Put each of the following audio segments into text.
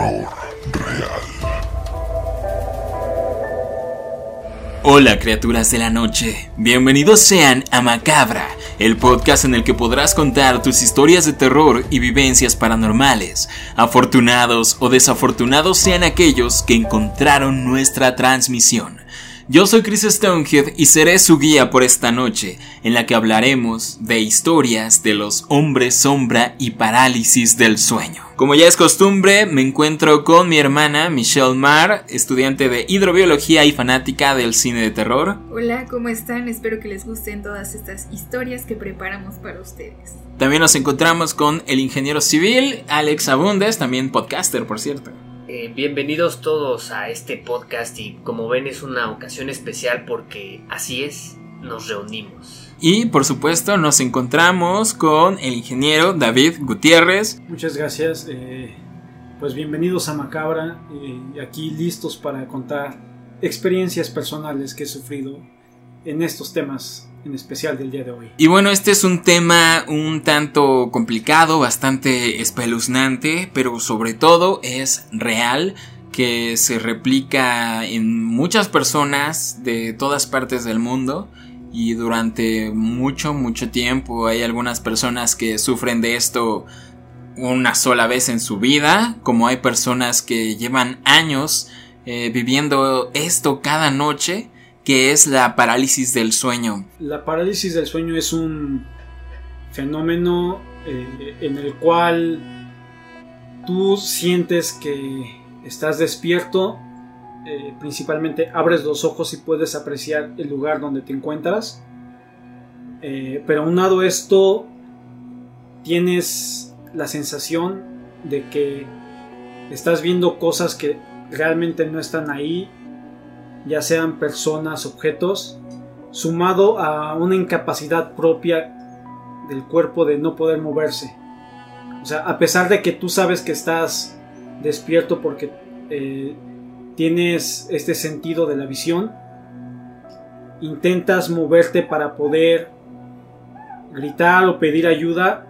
terror real. Hola criaturas de la noche, bienvenidos sean a Macabra, el podcast en el que podrás contar tus historias de terror y vivencias paranormales. Afortunados o desafortunados sean aquellos que encontraron nuestra transmisión. Yo soy Chris Stonehead y seré su guía por esta noche, en la que hablaremos de historias de los hombres sombra y parálisis del sueño. Como ya es costumbre, me encuentro con mi hermana Michelle Marr, estudiante de hidrobiología y fanática del cine de terror. Hola, ¿cómo están? Espero que les gusten todas estas historias que preparamos para ustedes. También nos encontramos con el ingeniero civil Alex Abundes, también podcaster, por cierto. Eh, bienvenidos todos a este podcast y como ven es una ocasión especial porque así es, nos reunimos. Y por supuesto nos encontramos con el ingeniero David Gutiérrez. Muchas gracias. eh, pues bienvenidos a Macabra y aquí listos para contar experiencias personales que he sufrido en estos temas en especial del día de hoy. Y bueno, este es un tema un tanto complicado, bastante espeluznante, pero sobre todo es real, que se replica en muchas personas de todas partes del mundo y durante mucho, mucho tiempo hay algunas personas que sufren de esto una sola vez en su vida, como hay personas que llevan años eh, viviendo esto cada noche que es la parálisis del sueño. La parálisis del sueño es un fenómeno eh, en el cual tú sientes que estás despierto, eh, principalmente abres los ojos y puedes apreciar el lugar donde te encuentras, Eh, pero aunado esto, tienes la sensación de que estás viendo cosas que realmente no están ahí ya sean personas, objetos, sumado a una incapacidad propia del cuerpo de no poder moverse. O sea, a pesar de que tú sabes que estás despierto porque eh, tienes este sentido de la visión, intentas moverte para poder gritar o pedir ayuda,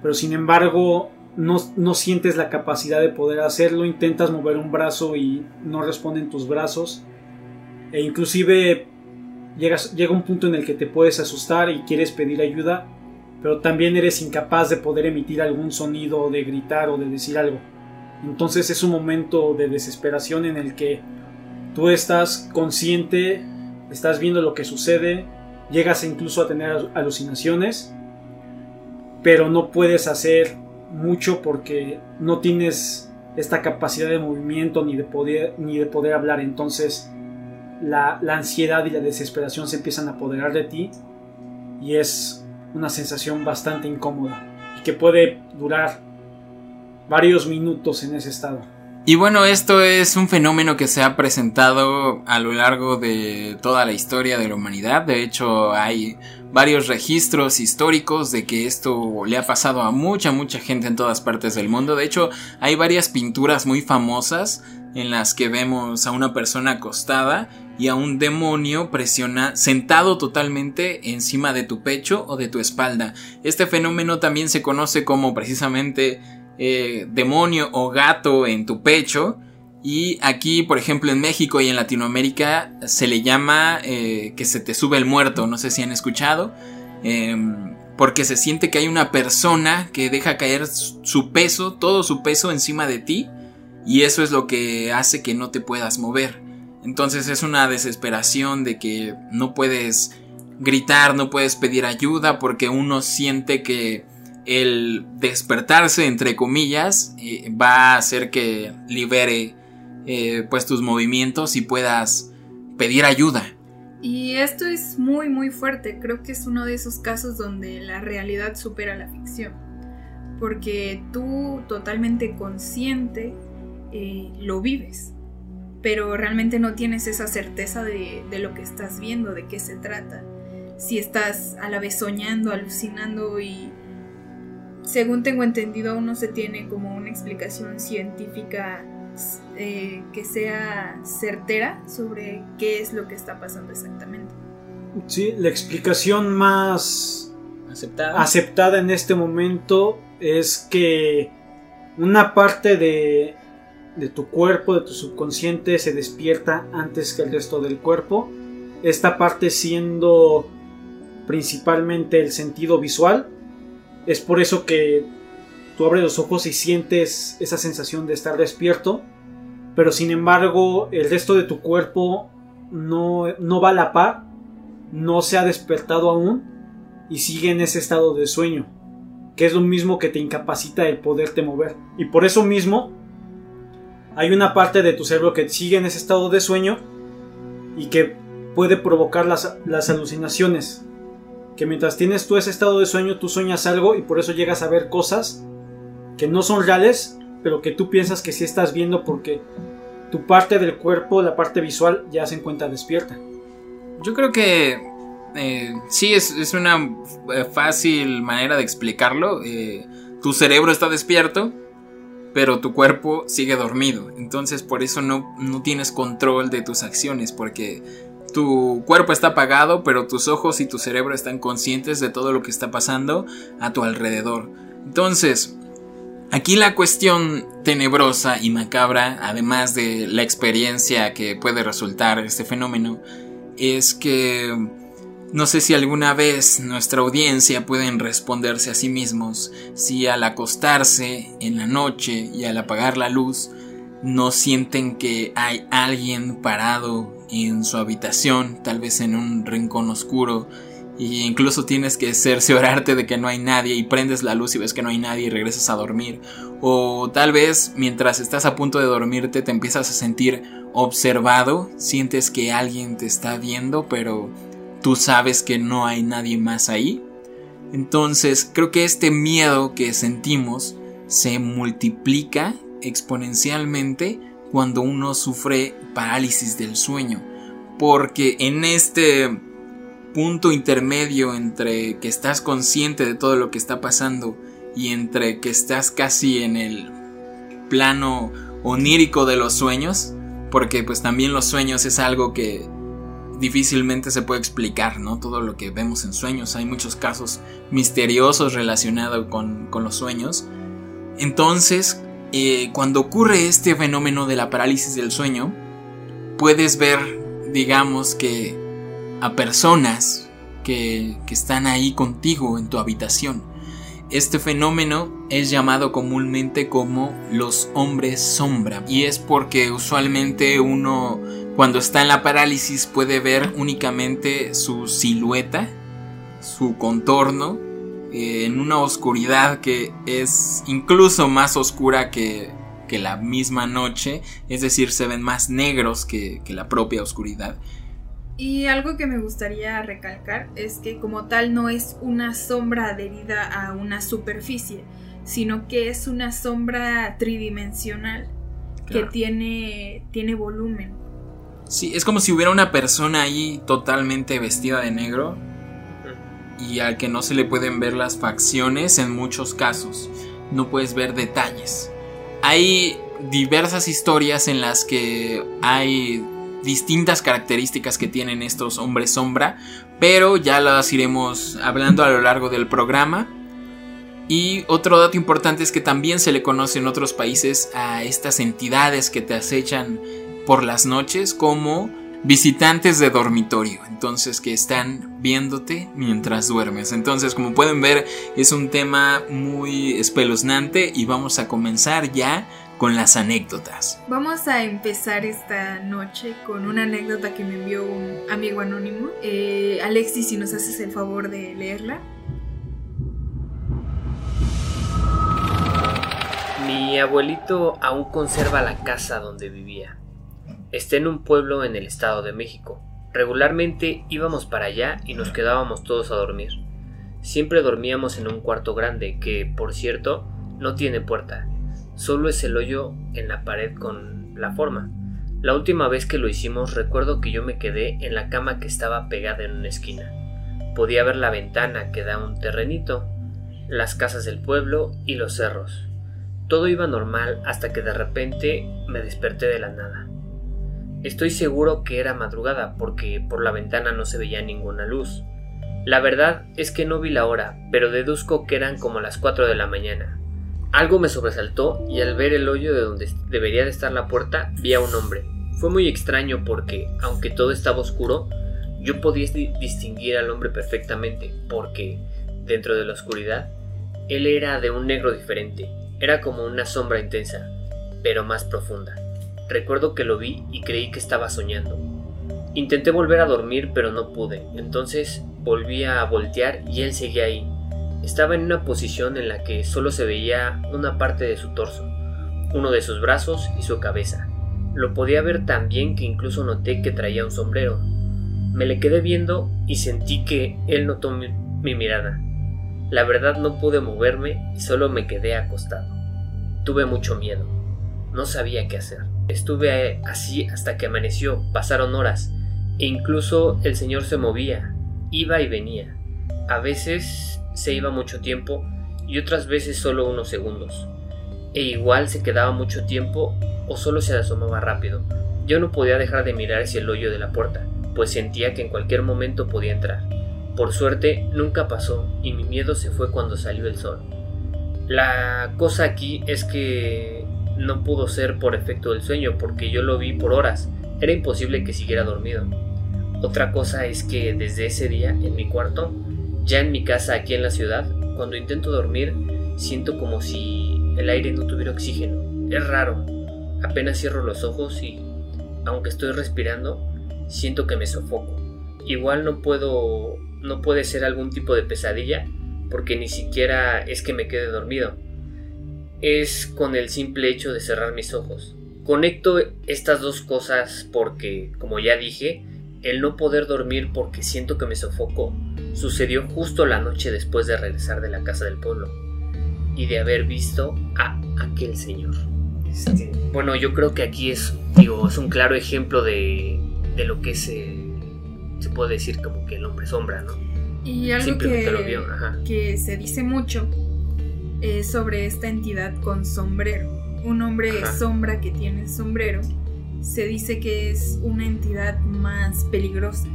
pero sin embargo no, no sientes la capacidad de poder hacerlo, intentas mover un brazo y no responden tus brazos e inclusive llegas, llega un punto en el que te puedes asustar y quieres pedir ayuda, pero también eres incapaz de poder emitir algún sonido, de gritar o de decir algo. Entonces es un momento de desesperación en el que tú estás consciente, estás viendo lo que sucede, llegas incluso a tener alucinaciones, pero no puedes hacer mucho porque no tienes esta capacidad de movimiento ni de poder, ni de poder hablar. Entonces la, la, ansiedad y la desesperación se empiezan a apoderar de ti y es una sensación bastante incómoda y que puede durar varios minutos en ese estado. Y bueno, esto es un fenómeno que se ha presentado a lo largo de toda la historia de la humanidad. De hecho, hay varios registros históricos de que esto le ha pasado a mucha, mucha gente en todas partes del mundo. De hecho, hay varias pinturas muy famosas en las que vemos a una persona acostada y a un demonio presiona sentado totalmente encima de tu pecho o de tu espalda. Este fenómeno también se conoce como precisamente eh, demonio o gato en tu pecho. Y aquí, por ejemplo, en México y en Latinoamérica se le llama eh, que se te sube el muerto. No sé si han escuchado. Eh, porque se siente que hay una persona que deja caer su peso, todo su peso encima de ti. Y eso es lo que hace que no te puedas mover. Entonces es una desesperación de que no puedes gritar, no puedes pedir ayuda porque uno siente que el despertarse, entre comillas, eh, va a hacer que libere eh, pues tus movimientos y puedas pedir ayuda. Y esto es muy muy fuerte, creo que es uno de esos casos donde la realidad supera la ficción, porque tú totalmente consciente eh, lo vives pero realmente no tienes esa certeza de, de, lo que estás viendo, de qué se trata. Si estás a la vez soñando, alucinando y según tengo entendido aún no se tiene como una explicación científica eh, que sea certera sobre qué es lo que está pasando exactamente. Sí, la explicación más aceptada, aceptada en este momento es que una parte de de tu cuerpo, de tu subconsciente, se despierta antes que el resto del cuerpo. Esta parte siendo principalmente el sentido visual. Es por eso que tú abres los ojos y sientes esa sensación de estar despierto. Pero sin embargo, el resto de tu cuerpo no, no va a la par, no se ha despertado aún y sigue en ese estado de sueño, que es lo mismo que te incapacita el poderte mover. Y por eso mismo, hay una parte de tu cerebro que sigue en ese estado de sueño y que puede provocar las, las alucinaciones. Que mientras tienes tú ese estado de sueño, tú sueñas algo y por eso llegas a ver cosas que no son reales, pero que tú piensas que sí estás viendo porque tu parte del cuerpo, la parte visual, ya se encuentra despierta. Yo creo que eh, sí es, una eh, fácil manera de explicarlo. Eh, tu cerebro está despierto, pero tu cuerpo sigue dormido. Entonces por eso no, no tienes control de tus acciones, porque tu cuerpo está apagado, pero tus ojos y tu cerebro están conscientes de todo lo que está pasando a tu alrededor. Entonces, aquí la cuestión tenebrosa y macabra, además de la experiencia que puede resultar este fenómeno, es que no sé si alguna vez nuestra audiencia pueden responderse a sí mismos si al acostarse en la noche y al apagar la luz no sienten que hay alguien parado en su habitación, tal vez en un rincón oscuro, y incluso tienes que cerciorarte de que no hay nadie y prendes la luz y ves que no hay nadie y regresas a dormir. O tal vez mientras estás a punto de dormirte te empiezas a sentir observado, sientes que alguien te está viendo, pero tú sabes que no hay nadie más ahí. Entonces creo que este miedo que sentimos se multiplica exponencialmente cuando uno sufre parálisis del sueño. Porque en este punto intermedio entre que estás consciente de todo lo que está pasando y entre que estás casi en el plano onírico de los sueños, porque pues también los sueños es algo que difícilmente se puede explicar, ¿no? Todo lo que vemos en sueños, hay muchos casos misteriosos relacionados con, con los sueños. Entonces, eh, cuando ocurre este fenómeno de la parálisis del sueño, puedes ver, digamos que, a personas que, que están ahí contigo en tu habitación. Este fenómeno es llamado comúnmente como los hombres sombra y es porque usualmente uno cuando está en la parálisis puede ver únicamente su silueta, su contorno eh, en una oscuridad que es incluso más oscura que, que, la misma noche, es decir, se ven más negros que, que la propia oscuridad. Y algo que me gustaría recalcar es que como tal no es una sombra adherida a una superficie, sino que es una sombra tridimensional que tiene, tiene volumen. Sí, es como si hubiera una persona ahí totalmente vestida de negro y al que no se le pueden ver las facciones en muchos casos. No puedes ver detalles. Hay diversas historias en las que hay distintas características que tienen estos hombres sombra, pero ya las iremos hablando a lo largo del programa. Y otro dato importante es que también se le conoce en otros países a estas entidades que te acechan por las noches como visitantes de dormitorio, entonces que están viéndote mientras duermes. Entonces, como pueden ver, es un tema muy espeluznante y vamos a comenzar ya con las anécdotas. Vamos a empezar esta noche con una anécdota que me envió un amigo anónimo. Eh, Alexis, si nos haces el favor de leerla. Mi abuelito aún conserva la casa donde vivía. Está en un pueblo en el Estado de México. Regularmente íbamos para allá y nos quedábamos todos a dormir. Siempre dormíamos en un cuarto grande que, por cierto, no tiene puerta. Solo es el hoyo en la pared con la forma. La última vez que lo hicimos recuerdo que yo me quedé en la cama que estaba pegada en una esquina. Podía ver la ventana que da un terrenito, las casas del pueblo y los cerros. Todo iba normal hasta que de repente me desperté de la nada. Estoy seguro que era madrugada porque por la ventana no se veía ninguna luz. La verdad es que no vi la hora, pero deduzco que eran como las 4 de la mañana. Algo me sobresaltó y al ver el hoyo de donde debería de estar la puerta vi a un hombre. Fue muy extraño porque, aunque todo estaba oscuro, yo podía distinguir al hombre perfectamente porque, dentro de la oscuridad, él era de un negro diferente, era como una sombra intensa, pero más profunda. Recuerdo que lo vi y creí que estaba soñando. Intenté volver a dormir pero no pude, entonces volví a voltear y él seguía ahí, estaba en una posición en la que solo se veía una parte de su torso, uno de sus brazos y su cabeza. Lo podía ver tan bien que incluso noté que traía un sombrero. Me le quedé viendo y sentí que él notó mi, mirada. La verdad no pude moverme y solo me quedé acostado. Tuve mucho miedo. No sabía qué hacer. Estuve así hasta que amaneció, pasaron horas, e incluso el señor se movía, iba y venía. A veces se iba mucho tiempo y otras veces solo unos segundos. E igual se quedaba mucho tiempo o solo se asomaba rápido. Yo no podía dejar de mirar hacia el hoyo de la puerta, pues sentía que en cualquier momento podía entrar. Por suerte nunca pasó y mi miedo se fue cuando salió el sol. La cosa aquí es que no pudo ser por efecto del sueño porque yo lo vi por horas. Era imposible que siguiera dormido. Otra cosa es que desde ese día en mi cuarto ya en mi casa aquí en la ciudad, cuando intento dormir, siento como si el aire no tuviera oxígeno. Es raro. Apenas cierro los ojos y, aunque estoy respirando, siento que me sofoco. Igual no puedo, no puede ser algún tipo de pesadilla, porque ni siquiera es que me quede dormido. Es con el simple hecho de cerrar mis ojos. Conecto estas dos cosas porque, como ya dije, el no poder dormir porque siento que me sofoco sucedió justo la noche después de regresar de la casa del pueblo y de haber visto a aquel señor. Este, bueno, yo creo que aquí es, digo, es un claro ejemplo de, de lo que se, se puede decir como que el hombre sombra, ¿no? Y algo que, que se dice mucho es sobre esta entidad con sombrero. Un hombre sombra que tiene sombrero se dice que es una entidad más peligrosa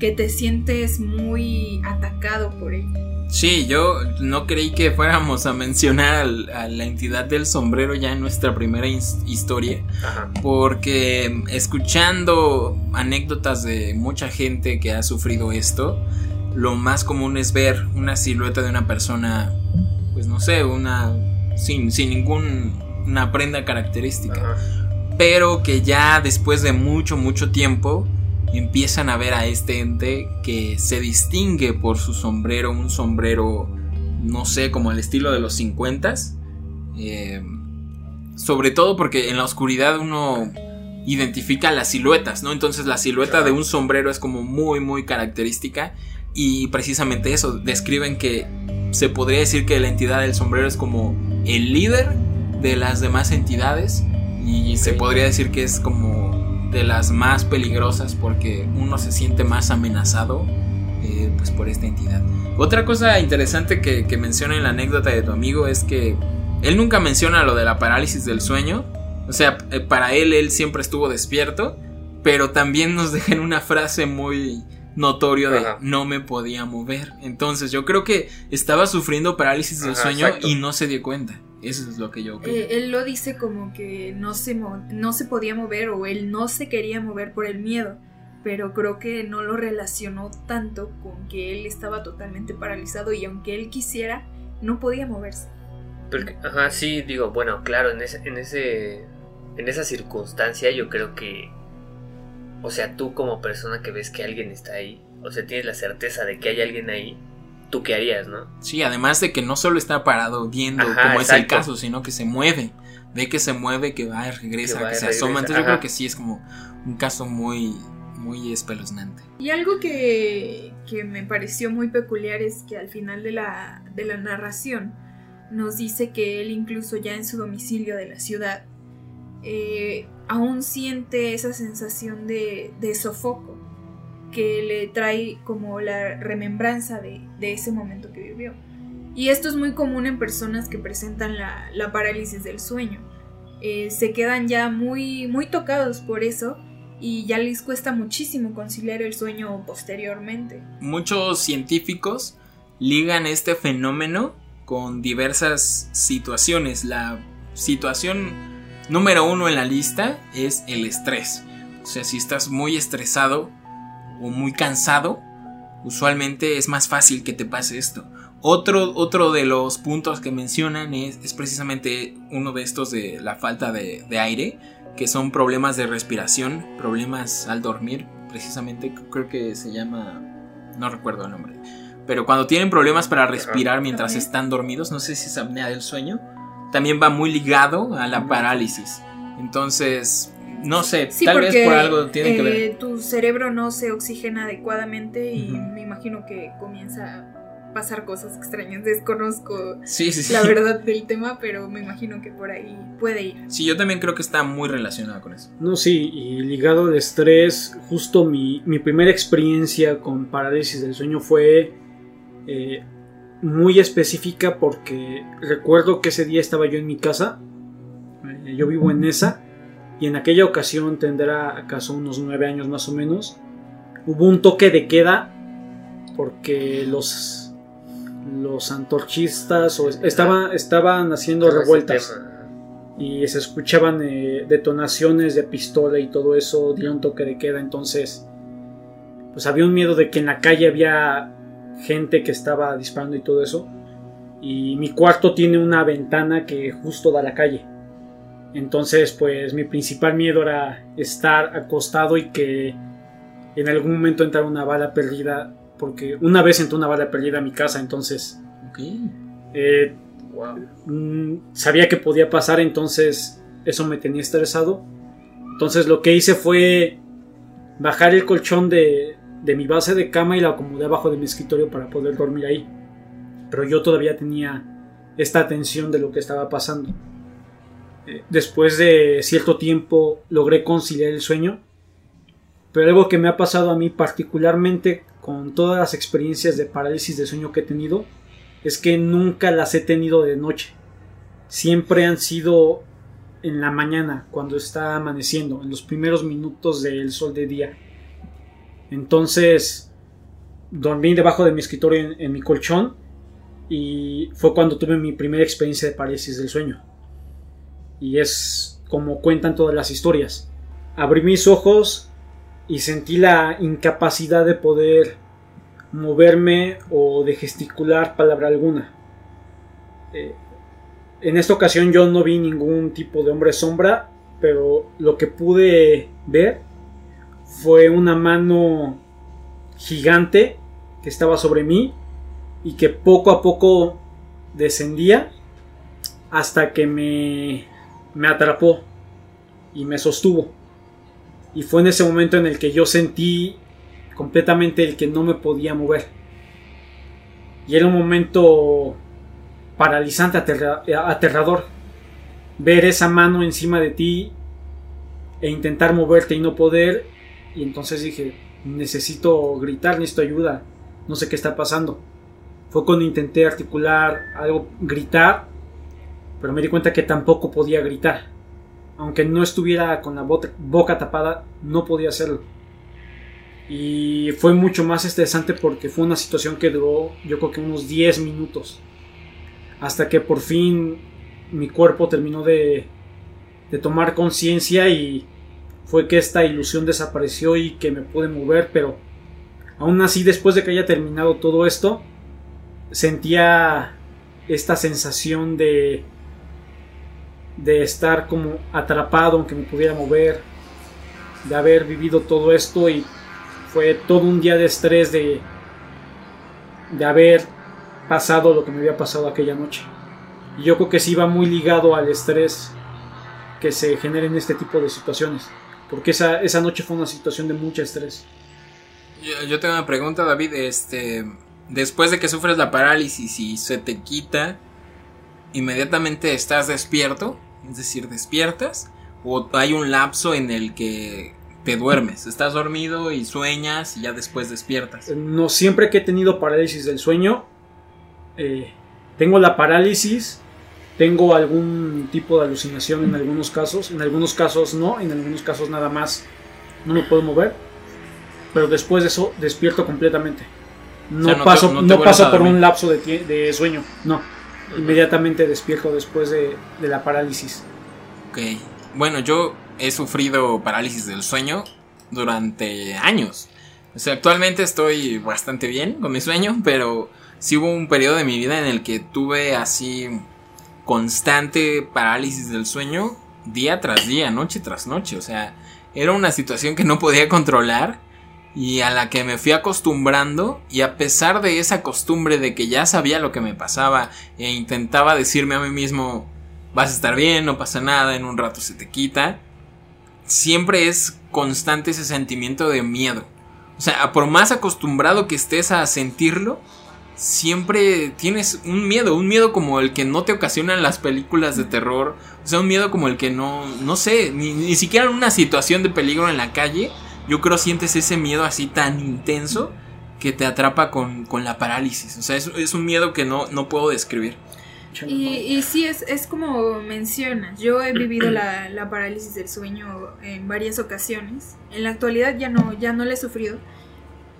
que te sientes muy atacado por él. Sí, yo no creí que fuéramos a mencionar a la entidad del sombrero ya en nuestra primera historia, porque escuchando anécdotas de mucha gente que ha sufrido esto, lo más común es ver una silueta de una persona, pues no sé, una sin, sin ninguna prenda característica, pero que ya después de mucho, mucho tiempo empiezan a ver a este ente que se distingue por su sombrero, un sombrero, no sé, como el estilo de los 50 eh, sobre todo porque en la oscuridad uno identifica las siluetas, ¿no? Entonces la silueta de un sombrero es como muy, muy característica. Y precisamente eso, describen que se podría decir que la entidad del sombrero es como el líder de las demás entidades. Y se podría decir que es como de las más peligrosas porque uno se siente más amenazado eh, pues por esta entidad. Otra cosa interesante que, menciona en la anécdota de tu amigo es que él nunca menciona lo de la parálisis del sueño. O sea, eh, para él él siempre estuvo despierto, pero también nos deja en una frase muy notorio de no me podía mover. Entonces yo creo que estaba sufriendo parálisis del sueño y no se dio cuenta. Eso es lo que yo creo. Eh, él lo dice como que no se, no se podía mover o él no se quería mover por el miedo, pero creo que no lo relacionó tanto con que él estaba totalmente paralizado y aunque él quisiera, no podía moverse. ajá, sí, digo, bueno, claro, en ese, en ese, en esa circunstancia yo creo que, o sea, tú como persona que ves que alguien está ahí, o sea, tienes la certeza de que hay alguien ahí, tú qué harías, ¿no? Sí, además de que no solo está parado viendo como es el caso, sino que se mueve. Ve que se mueve, que va, regresa, que, se asoma. Entonces yo creo que sí es como un caso muy, muy espeluznante. Y algo que, que me pareció muy peculiar es que al final de la, de la narración nos dice que él incluso ya en su domicilio de la ciudad eh, aún siente esa sensación de, de sofoco que le trae como la remembranza de, ese momento que vivió. Y esto es muy común en personas que presentan la, parálisis del sueño. Eh, se quedan ya muy, muy tocados por eso y ya les cuesta muchísimo conciliar el sueño posteriormente. Muchos científicos ligan este fenómeno con diversas situaciones. La situación número uno en la lista es el estrés. O sea, si estás muy estresado o muy cansado, usualmente es más fácil que te pase esto. Otro, otro de los puntos que mencionan es, es precisamente uno de estos de la falta de, de aire, que son problemas de respiración, problemas al dormir, precisamente creo que se llama, no recuerdo el nombre, pero cuando tienen problemas para respirar mientras están dormidos, no sé si es apnea del sueño, también va muy ligado a la parálisis. Entonces, no sé, Sí, tal porque vez por algo tiene que ver. eh, tu cerebro no se oxigena adecuadamente y me imagino que comienza a pasar cosas extrañas. Desconozco Sí, sí, sí. la verdad del tema, pero me imagino que por ahí puede ir. Sí, yo también creo que está muy relacionado con eso. No, sí, y ligado al estrés, justo mi, mi primera experiencia con parálisis del sueño fue eh, muy específica porque recuerdo que ese día estaba yo en mi casa, eh, yo vivo en esa, y en aquella ocasión tendrá acaso unos nueve años más o menos, hubo un toque de queda porque los, los antorchistas o estaba- estaban haciendo revueltas y se escuchaban eh, detonaciones de pistola y todo eso dio un toque de queda entonces pues había un miedo de que en la calle había gente que estaba disparando y todo eso y mi cuarto tiene una ventana que justo da a la calle entonces pues mi principal miedo era estar acostado y que en algún momento entrara una bala perdida porque una vez entró una bala perdida a mi casa entonces Ok. eh, Wow. Mm, sabía que podía pasar, entonces eso me tenía estresado. Entonces lo que hice fue bajar el colchón de, de mi base de cama y lo acomodé abajo de mi escritorio para poder dormir ahí. Pero yo todavía tenía esta tensión de lo que estaba pasando. Eh, Después de cierto tiempo logré conciliar el sueño. Pero algo que me ha pasado a mí particularmente con todas las experiencias de parálisis de sueño que he tenido es que nunca las he tenido de noche. Siempre han sido en la mañana, cuando está amaneciendo, en los primeros minutos del sol de día. Entonces, dormí debajo de mi escritorio en, mi colchón y fue cuando tuve mi primera experiencia de parálisis del sueño. Y es como cuentan todas las historias. Abrí mis ojos y sentí la incapacidad de poder moverme o de gesticular palabra alguna. Eh, en esta ocasión yo no vi ningún tipo de hombre sombra, pero lo que pude ver fue una mano gigante que estaba sobre mí y que poco a poco descendía hasta que me, me atrapó y me sostuvo. Y fue en ese momento en el que yo sentí completamente el que no me podía mover. Y era un momento paralizante, aterra- aterrador. Ver esa mano encima de ti e intentar moverte y no poder. Y entonces dije, necesito gritar, necesito ayuda. No sé qué está pasando. Fue cuando intenté articular algo, gritar, pero me di cuenta que tampoco podía gritar. Aunque no estuviera con la boca tapada, no podía hacerlo. Y fue mucho más estresante porque fue una situación que duró yo creo que unos 10 minutos. Hasta que por fin mi cuerpo terminó de tomar conciencia y fue que esta ilusión desapareció y que me pude mover. Pero aún así después de que haya terminado todo esto, sentía esta sensación de, de estar como atrapado aunque me pudiera mover. De haber vivido todo esto y fue todo un día de estrés de, de haber pasado lo que me había pasado aquella noche. Y yo creo que sí va muy ligado al estrés que se genera en este tipo de situaciones. Porque esa, esa noche fue una situación de mucho estrés. Yo, yo tengo una pregunta, David. Este, después de que sufres la parálisis y se te quita, inmediatamente estás despierto, es decir, despiertas, o hay un lapso en el que te duermes, estás dormido y sueñas y ya después despiertas. No siempre que he tenido parálisis del sueño, eh, tengo la parálisis, tengo algún tipo de alucinación en algunos casos, en algunos casos no, en algunos casos nada más no me puedo mover, pero después de eso despierto completamente. No sea, no te- paso, no no te vuelves paso a por un lapso de sueño, no. inmediatamente despierto después de, de la parálisis. Ok. Bueno, yo he sufrido parálisis del sueño durante años. O sea, actualmente estoy bastante bien con mi sueño, pero sí hubo un periodo de mi vida en el que tuve así constante parálisis del sueño día tras día, noche tras noche. O sea, era una situación que no podía controlar y a la que me fui acostumbrando y a pesar de esa costumbre de que ya sabía lo que me pasaba e intentaba decirme a mí mismo, vas a estar bien, no pasa nada, en un rato se te quita, siempre es constante ese sentimiento de miedo. O sea, por más acostumbrado que estés a sentirlo, siempre tienes un miedo, un miedo como el que no te ocasionan las películas de terror, o sea, un miedo como el que no, no sé, ni, ni siquiera en una situación de peligro en la calle, yo creo sientes ese miedo así tan intenso que te atrapa con, con la parálisis, o sea, es, es un miedo que no, no puedo describir. Y, y sí, es, es como mencionas, yo he vivido la, la parálisis del sueño en varias ocasiones. En la actualidad ya no, ya no la he sufrido,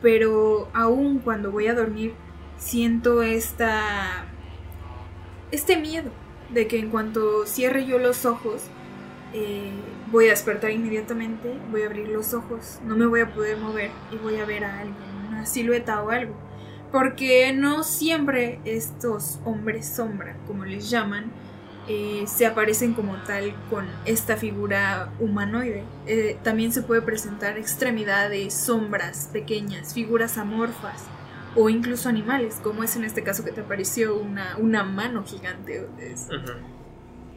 pero aún cuando voy a dormir siento esta este miedo de que en cuanto cierre yo los ojos eh, voy a despertar inmediatamente, voy a abrir los ojos, no me voy a poder mover y voy a ver a alguien, una silueta o algo. Porque no siempre estos hombres sombra, como les llaman, eh, se aparecen como tal con esta figura humanoide. Eh, también se puede presentar extremidades, sombras pequeñas, figuras amorfas o incluso animales, como es en este caso que te apareció una, una mano gigante.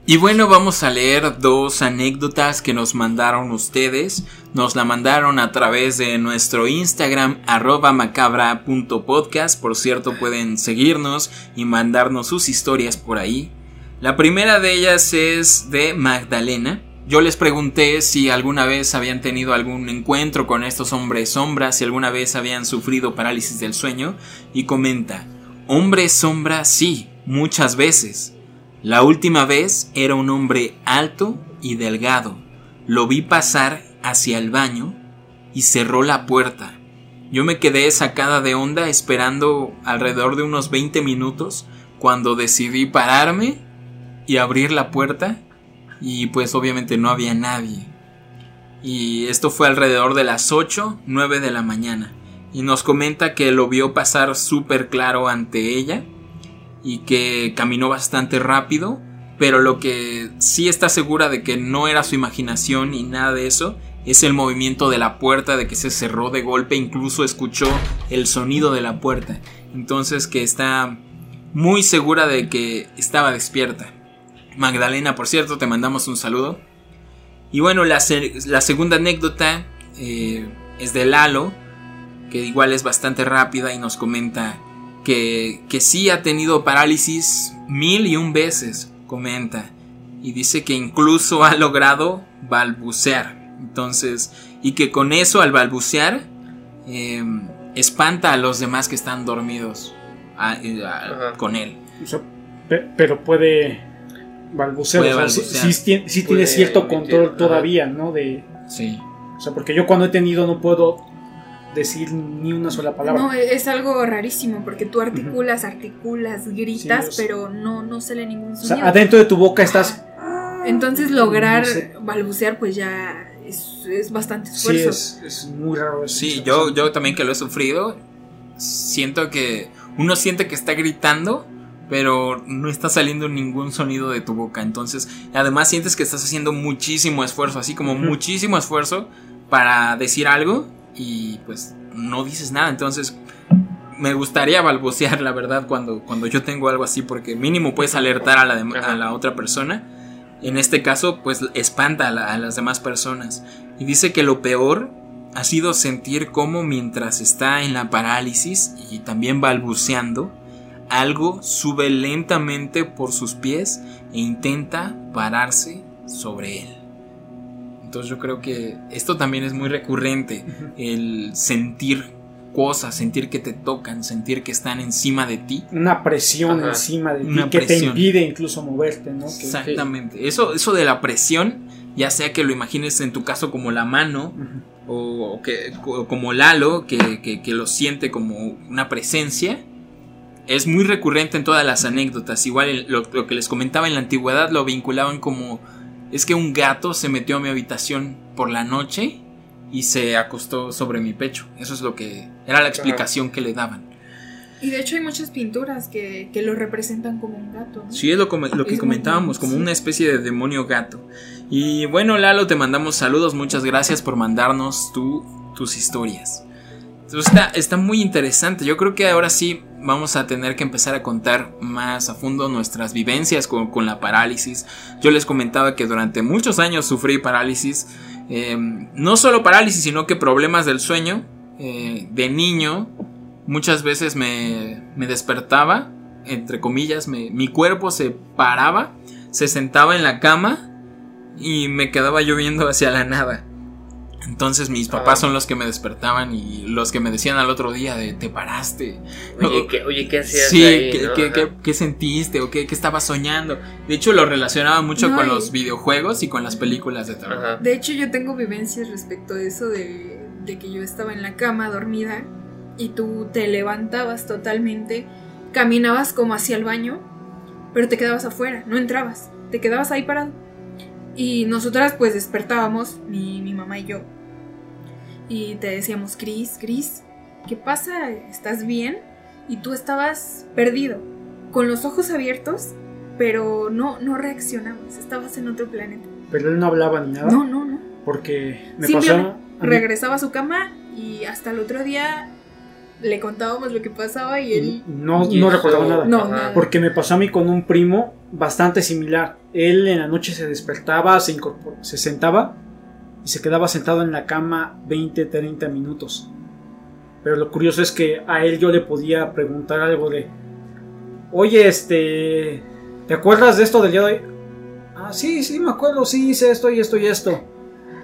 Y bueno, vamos a leer dos anécdotas que nos mandaron ustedes. Nos la mandaron a través de nuestro Instagram arroba macabra.podcast. Por cierto, pueden seguirnos y mandarnos sus historias por ahí. La primera de ellas es de Magdalena. Yo les pregunté si alguna vez habían tenido algún encuentro con estos hombres sombras, si alguna vez habían sufrido parálisis del sueño, y comenta, hombre sombra sí, muchas veces. La última vez era un hombre alto y delgado. Lo vi pasar hacia el baño y cerró la puerta. Yo me quedé sacada de onda esperando alrededor de unos 20 minutos cuando decidí pararme y abrir la puerta y pues obviamente no había nadie. Y esto fue alrededor de las 8, 9 de la mañana. Y nos comenta que lo vio pasar súper claro ante ella y que caminó bastante rápido, pero lo que sí está segura de que no era su imaginación ni nada de eso es el movimiento de la puerta, de que se cerró de golpe, incluso escuchó el sonido de la puerta. Entonces que está muy segura de que estaba despierta. Magdalena, por cierto, te mandamos un saludo. Y bueno, la, se- la segunda anécdota eh, es de Lalo, que igual es bastante rápida y nos comenta que, que sí ha tenido parálisis mil y un veces, comenta. Y dice que incluso ha logrado balbucear. Entonces, y que con eso al balbucear eh, espanta a los demás que están dormidos a- eh, a- con él. O sea, pe- pero puede balbucear. Puede o sea, sí- balbucear. sí, tiene, sí Puede tiene cierto emitir, control ajá. todavía, ¿no? De, Sí. o sea, porque yo cuando he tenido no puedo decir ni una sola palabra. No, es algo rarísimo porque tú articulas, articulas, gritas, Sí, o pero no, no sale ningún o sonido. sea, adentro de tu boca estás. Entonces lograr No sé. balbucear pues ya es, es bastante Sí, esfuerzo. es, es muy raro. Sí, yo, yo también que lo he sufrido, siento que uno siente que está gritando, pero no está saliendo ningún sonido de tu boca. Entonces, además sientes que estás haciendo muchísimo esfuerzo, así como muchísimo esfuerzo para decir algo y pues no dices nada. Entonces, me gustaría balbucear, la verdad, cuando, cuando yo tengo algo así, porque mínimo puedes alertar a la, a la otra persona. En este caso, pues espanta a, la- a las demás personas. Y dice que lo peor ha sido sentir cómo mientras está en la parálisis y también balbuceando, algo sube lentamente por sus pies e intenta pararse sobre él. Entonces yo creo que esto también es muy recurrente, el sentir cosas, sentir que te tocan, sentir que están encima de ti. Una presión Ajá. encima de ti Una que te impide incluso moverte, ¿no? Que- Exactamente. Eso, eso de la presión, ya sea que lo imagines en tu caso como la mano, o, que, o como Lalo, que, que- que lo siente como una presencia, es muy recurrente en todas las anécdotas. Igual lo, lo, que les comentaba en la antigüedad lo vinculaban como es que un gato se metió a mi habitación por la noche y se acostó sobre mi pecho. Eso es lo que era la explicación que le daban. Y de hecho hay muchas pinturas que, que lo representan como un gato. ¿no? Sí, es lo, lo que comentábamos, como una especie de demonio gato. Y bueno, Lalo, te mandamos saludos, muchas gracias por mandarnos tu, tus historias. Está, está muy interesante, yo creo que ahora sí vamos a tener que empezar a contar más a fondo nuestras vivencias con, con la parálisis. Yo les comentaba que durante muchos años sufrí parálisis, eh, no solo parálisis, sino que problemas del sueño. Eh, de niño muchas veces me, me despertaba, entre comillas, me, mi cuerpo se paraba, se sentaba en la cama y me quedaba yo viendo hacia la nada. Entonces mis papás son los que me despertaban y los que me decían al otro día de te paraste. Oye, ¿qué, oye, ¿qué hacías Sí, ahí, ¿qué, no? qué- qué- sentiste o qué, qué estabas soñando? De hecho lo relacionaba mucho No, con y- los videojuegos y con las películas de terror. Ajá. De hecho, yo tengo vivencias respecto de eso de, de que yo estaba en la cama dormida y tú te levantabas totalmente, caminabas como hacia el baño, pero te quedabas afuera, no entrabas, te quedabas ahí parado. Y nosotras pues despertábamos, mi, mi mamá y yo, y te decíamos, Cris, Cris, ¿qué pasa? ¿Estás bien? Y tú estabas perdido, con los ojos abiertos, pero no, no reaccionabas, estabas en otro planeta. Pero él no hablaba ni nada. No, no, no. Porque me pasó. regresaba a su cama y hasta el otro día le contábamos lo que pasaba y él No, Y no recordaba nada. no, nada. Porque me pasó a mí con un primo bastante similar. Él en la noche se despertaba, se, se sentaba y se quedaba sentado en la cama 20, 30 minutos. Pero lo curioso es que a él yo le podía preguntar algo de, oye, este, ¿te acuerdas de esto del día de hoy? Ah, sí, sí, me acuerdo, sí, hice esto y esto y esto.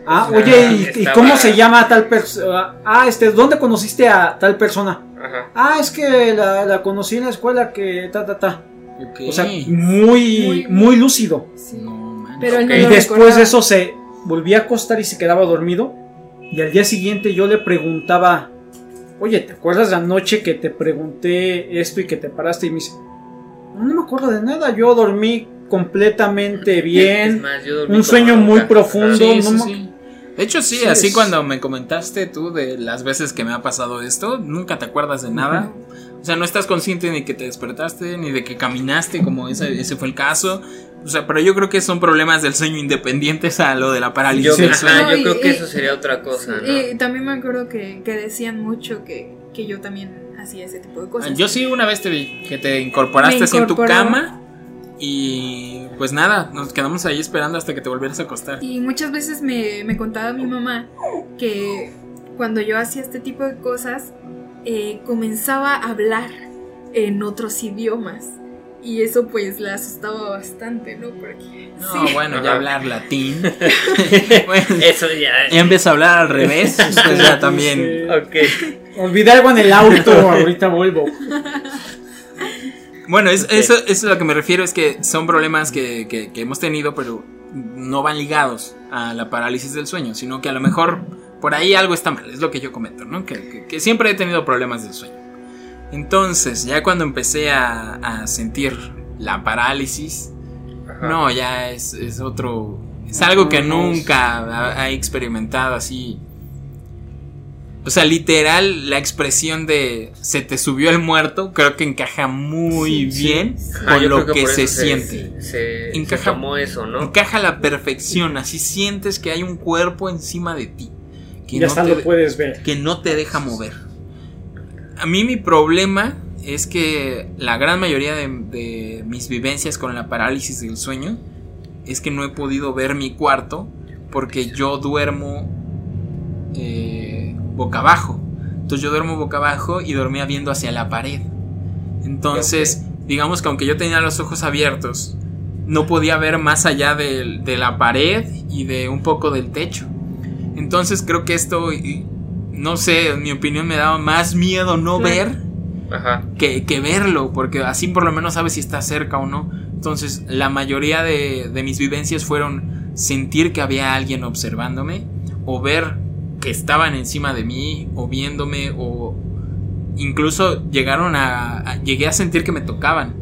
Ah, oye, ¿y, estaba- cómo se llama tal persona? Ah, este, ¿dónde conociste a tal persona? Ajá. Ah, es que la, la conocí en la escuela que ta, ta, ta. O sea, muy, Muy- muy lúcido. Sí. No. Pero no Y después de eso se volvía a acostar y se quedaba dormido. Y al día siguiente yo le preguntaba, oye, ¿te acuerdas la noche que te pregunté esto y que te paraste? Y me dice, no, no me acuerdo de nada, yo dormí completamente Es bien. más, yo dormí Un sueño muy profundo. Sí, no sí, me- sí. De hecho, sí, Sí, así es- cuando me comentaste tú de las veces que me ha pasado esto, nunca te acuerdas de nada. O sea, no estás consciente ni que te despertaste, ni de que caminaste, como ese, ese fue el caso. O sea, pero yo creo que son problemas del sueño independientes a lo de la parálisis Yo, del sueño. No, yo y- creo que y- eso sería otra cosa, ¿no? Y también me acuerdo que, que decían mucho que, que yo también hacía ese tipo de cosas. Yo sí una vez te vi que te incorporaste así en tu cama y pues nada, nos quedamos ahí esperando hasta que te volvieras a acostar. Y muchas veces me, me contaba mi mamá que cuando yo hacía este tipo de cosas, eh, comenzaba a hablar en otros idiomas. Y eso pues la asustaba bastante, ¿no? Porque... No, sí. bueno, ya hablar latín. bueno, Eso ya. ya empieza a hablar al revés, pues ya también. Este, Ok. Olvidé algo en el auto, ahorita vuelvo. Bueno, es- eso, eso es a lo que me refiero, es que son problemas que, que- que hemos tenido, pero no van ligados a la parálisis del sueño, sino que a lo mejor por ahí algo está mal, es lo que yo comento, ¿no? Que, siempre he tenido problemas del sueño. Entonces, ya cuando empecé a, a sentir la parálisis, Ajá. no, ya es, es otro... Es algo que nunca ha experimentado así. O sea, literal, la expresión de se te subió el muerto creo que encaja muy Sí, sí. bien con lo que, se siente. Se, se Encaja- tomó eso, ¿no? Encaja a la perfección, así sientes que hay un cuerpo encima de ti. Que, Y no hasta te, lo puedes ver. que no te deja mover. A mí mi problema es que la gran mayoría de, de mis vivencias con la parálisis del sueño es que no he podido ver mi cuarto porque yo duermo eh, boca abajo. Entonces yo duermo boca abajo y dormía viendo hacia la pared. Entonces, digamos que aunque yo tenía los ojos abiertos, no podía ver más allá del- de, la pared y de un poco del techo. Entonces creo que esto, no sé, en mi opinión me daba más miedo no ver Ajá. que, que verlo, porque así por lo menos sabes si está cerca o no. Entonces, la mayoría de, de mis vivencias fueron sentir que había alguien observándome, o ver que estaban encima de mí, o viéndome, o incluso llegaron a, a- Llegué a sentir que me tocaban.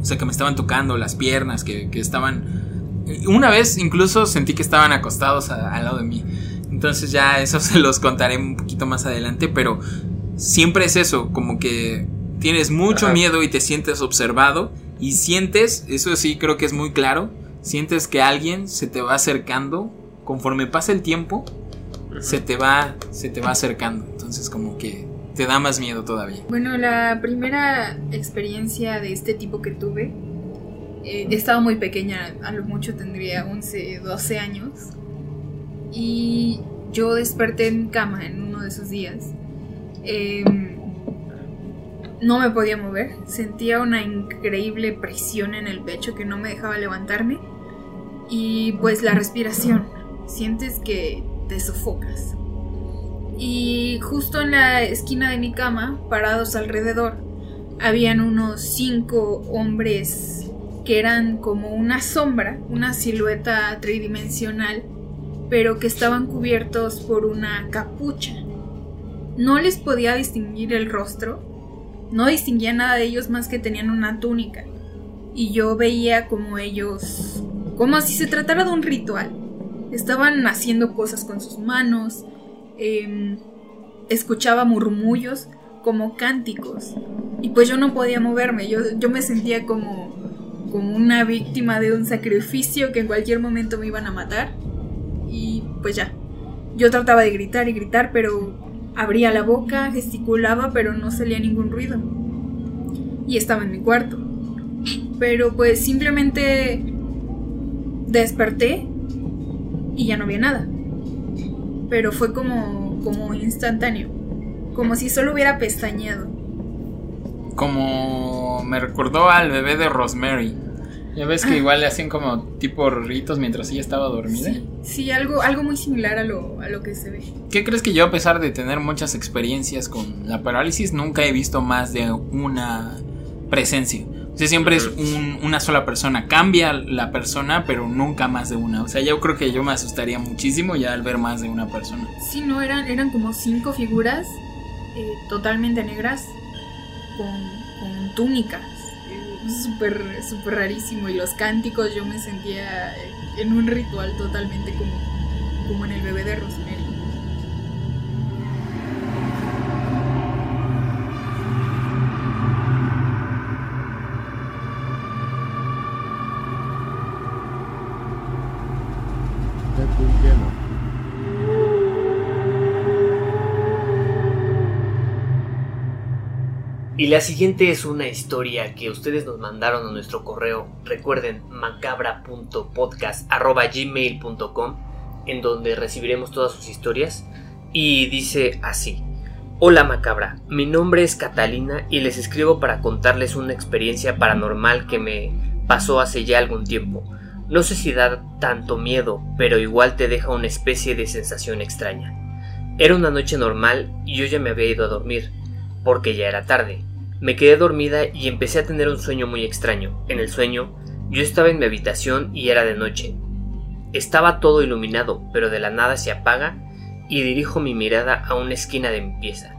O sea, que me estaban tocando las piernas, que, que estaban... Una vez incluso sentí que estaban acostados a- al lado de mí. Entonces ya eso se los contaré un poquito más adelante, pero siempre es eso, como que tienes mucho Ajá. miedo y te sientes observado y sientes, eso sí creo que es muy claro, sientes que alguien se te va acercando conforme pasa el tiempo, se te va se te va acercando, entonces como que te da más miedo todavía. Bueno, la primera experiencia de este tipo que tuve, eh, estaba muy pequeña, a lo mucho tendría 11, 12 años, y yo desperté en cama en uno de esos días. Em, no me podía mover, sentía una increíble presión en el pecho que no me dejaba levantarme, y pues la respiración, sientes que te sofocas. Y justo en la esquina de mi cama, parados alrededor, habían unos cinco hombres que eran como una sombra, una silueta tridimensional, pero que estaban cubiertos por una capucha. No les podía distinguir el rostro, no distinguía nada de ellos más que tenían una túnica. Y yo veía como ellos, como si se tratara de un ritual. Estaban haciendo cosas con sus manos, em, escuchaba murmullos como cánticos. Y pues yo no podía moverme, yo, yo me sentía como, como una víctima de un sacrificio que en cualquier momento me iban a matar. Y pues ya, yo trataba de gritar y gritar pero abría la boca, gesticulaba pero no salía ningún ruido. Y estaba en mi cuarto. Pero pues simplemente desperté y ya no había nada pero fue como, como instantáneo, como si solo hubiera pestañeado. Como me recordó al bebé de Rosemary. Ya ves que Ah. igual le hacían como tipo ritos mientras ella estaba dormida. Sí, sí, algo, algo muy similar a lo, a lo que se ve. ¿Qué crees que yo, a pesar de tener muchas experiencias con la parálisis, nunca he visto más de una presencia? O sea, siempre es un- una sola persona. Cambia la persona, pero nunca más de una. O sea, yo creo que yo me asustaría muchísimo ya al ver más de una persona. Sí, no, eran, eran como cinco figuras eh, totalmente negras con, con túnicas. Eh, Súper, súper rarísimo. Y los cánticos yo me sentía en un ritual totalmente como, como en el bebé de Rosemary. Y la siguiente es una historia que ustedes nos mandaron a nuestro correo. Recuerden macabra.podcast.gmail.com en donde recibiremos todas sus historias. Y dice así. Hola Macabra, mi nombre es Catalina y les escribo para contarles una experiencia paranormal que me pasó hace ya algún tiempo. No sé si da tanto miedo, pero igual te deja una especie de sensación extraña. Era una noche normal y yo ya me había ido a dormir porque ya era tarde. Me quedé dormida y empecé a tener un sueño muy extraño. En el sueño, yo estaba en mi habitación y era de noche. Estaba todo iluminado, pero de la nada se apaga y dirijo mi mirada a una esquina de mi pieza.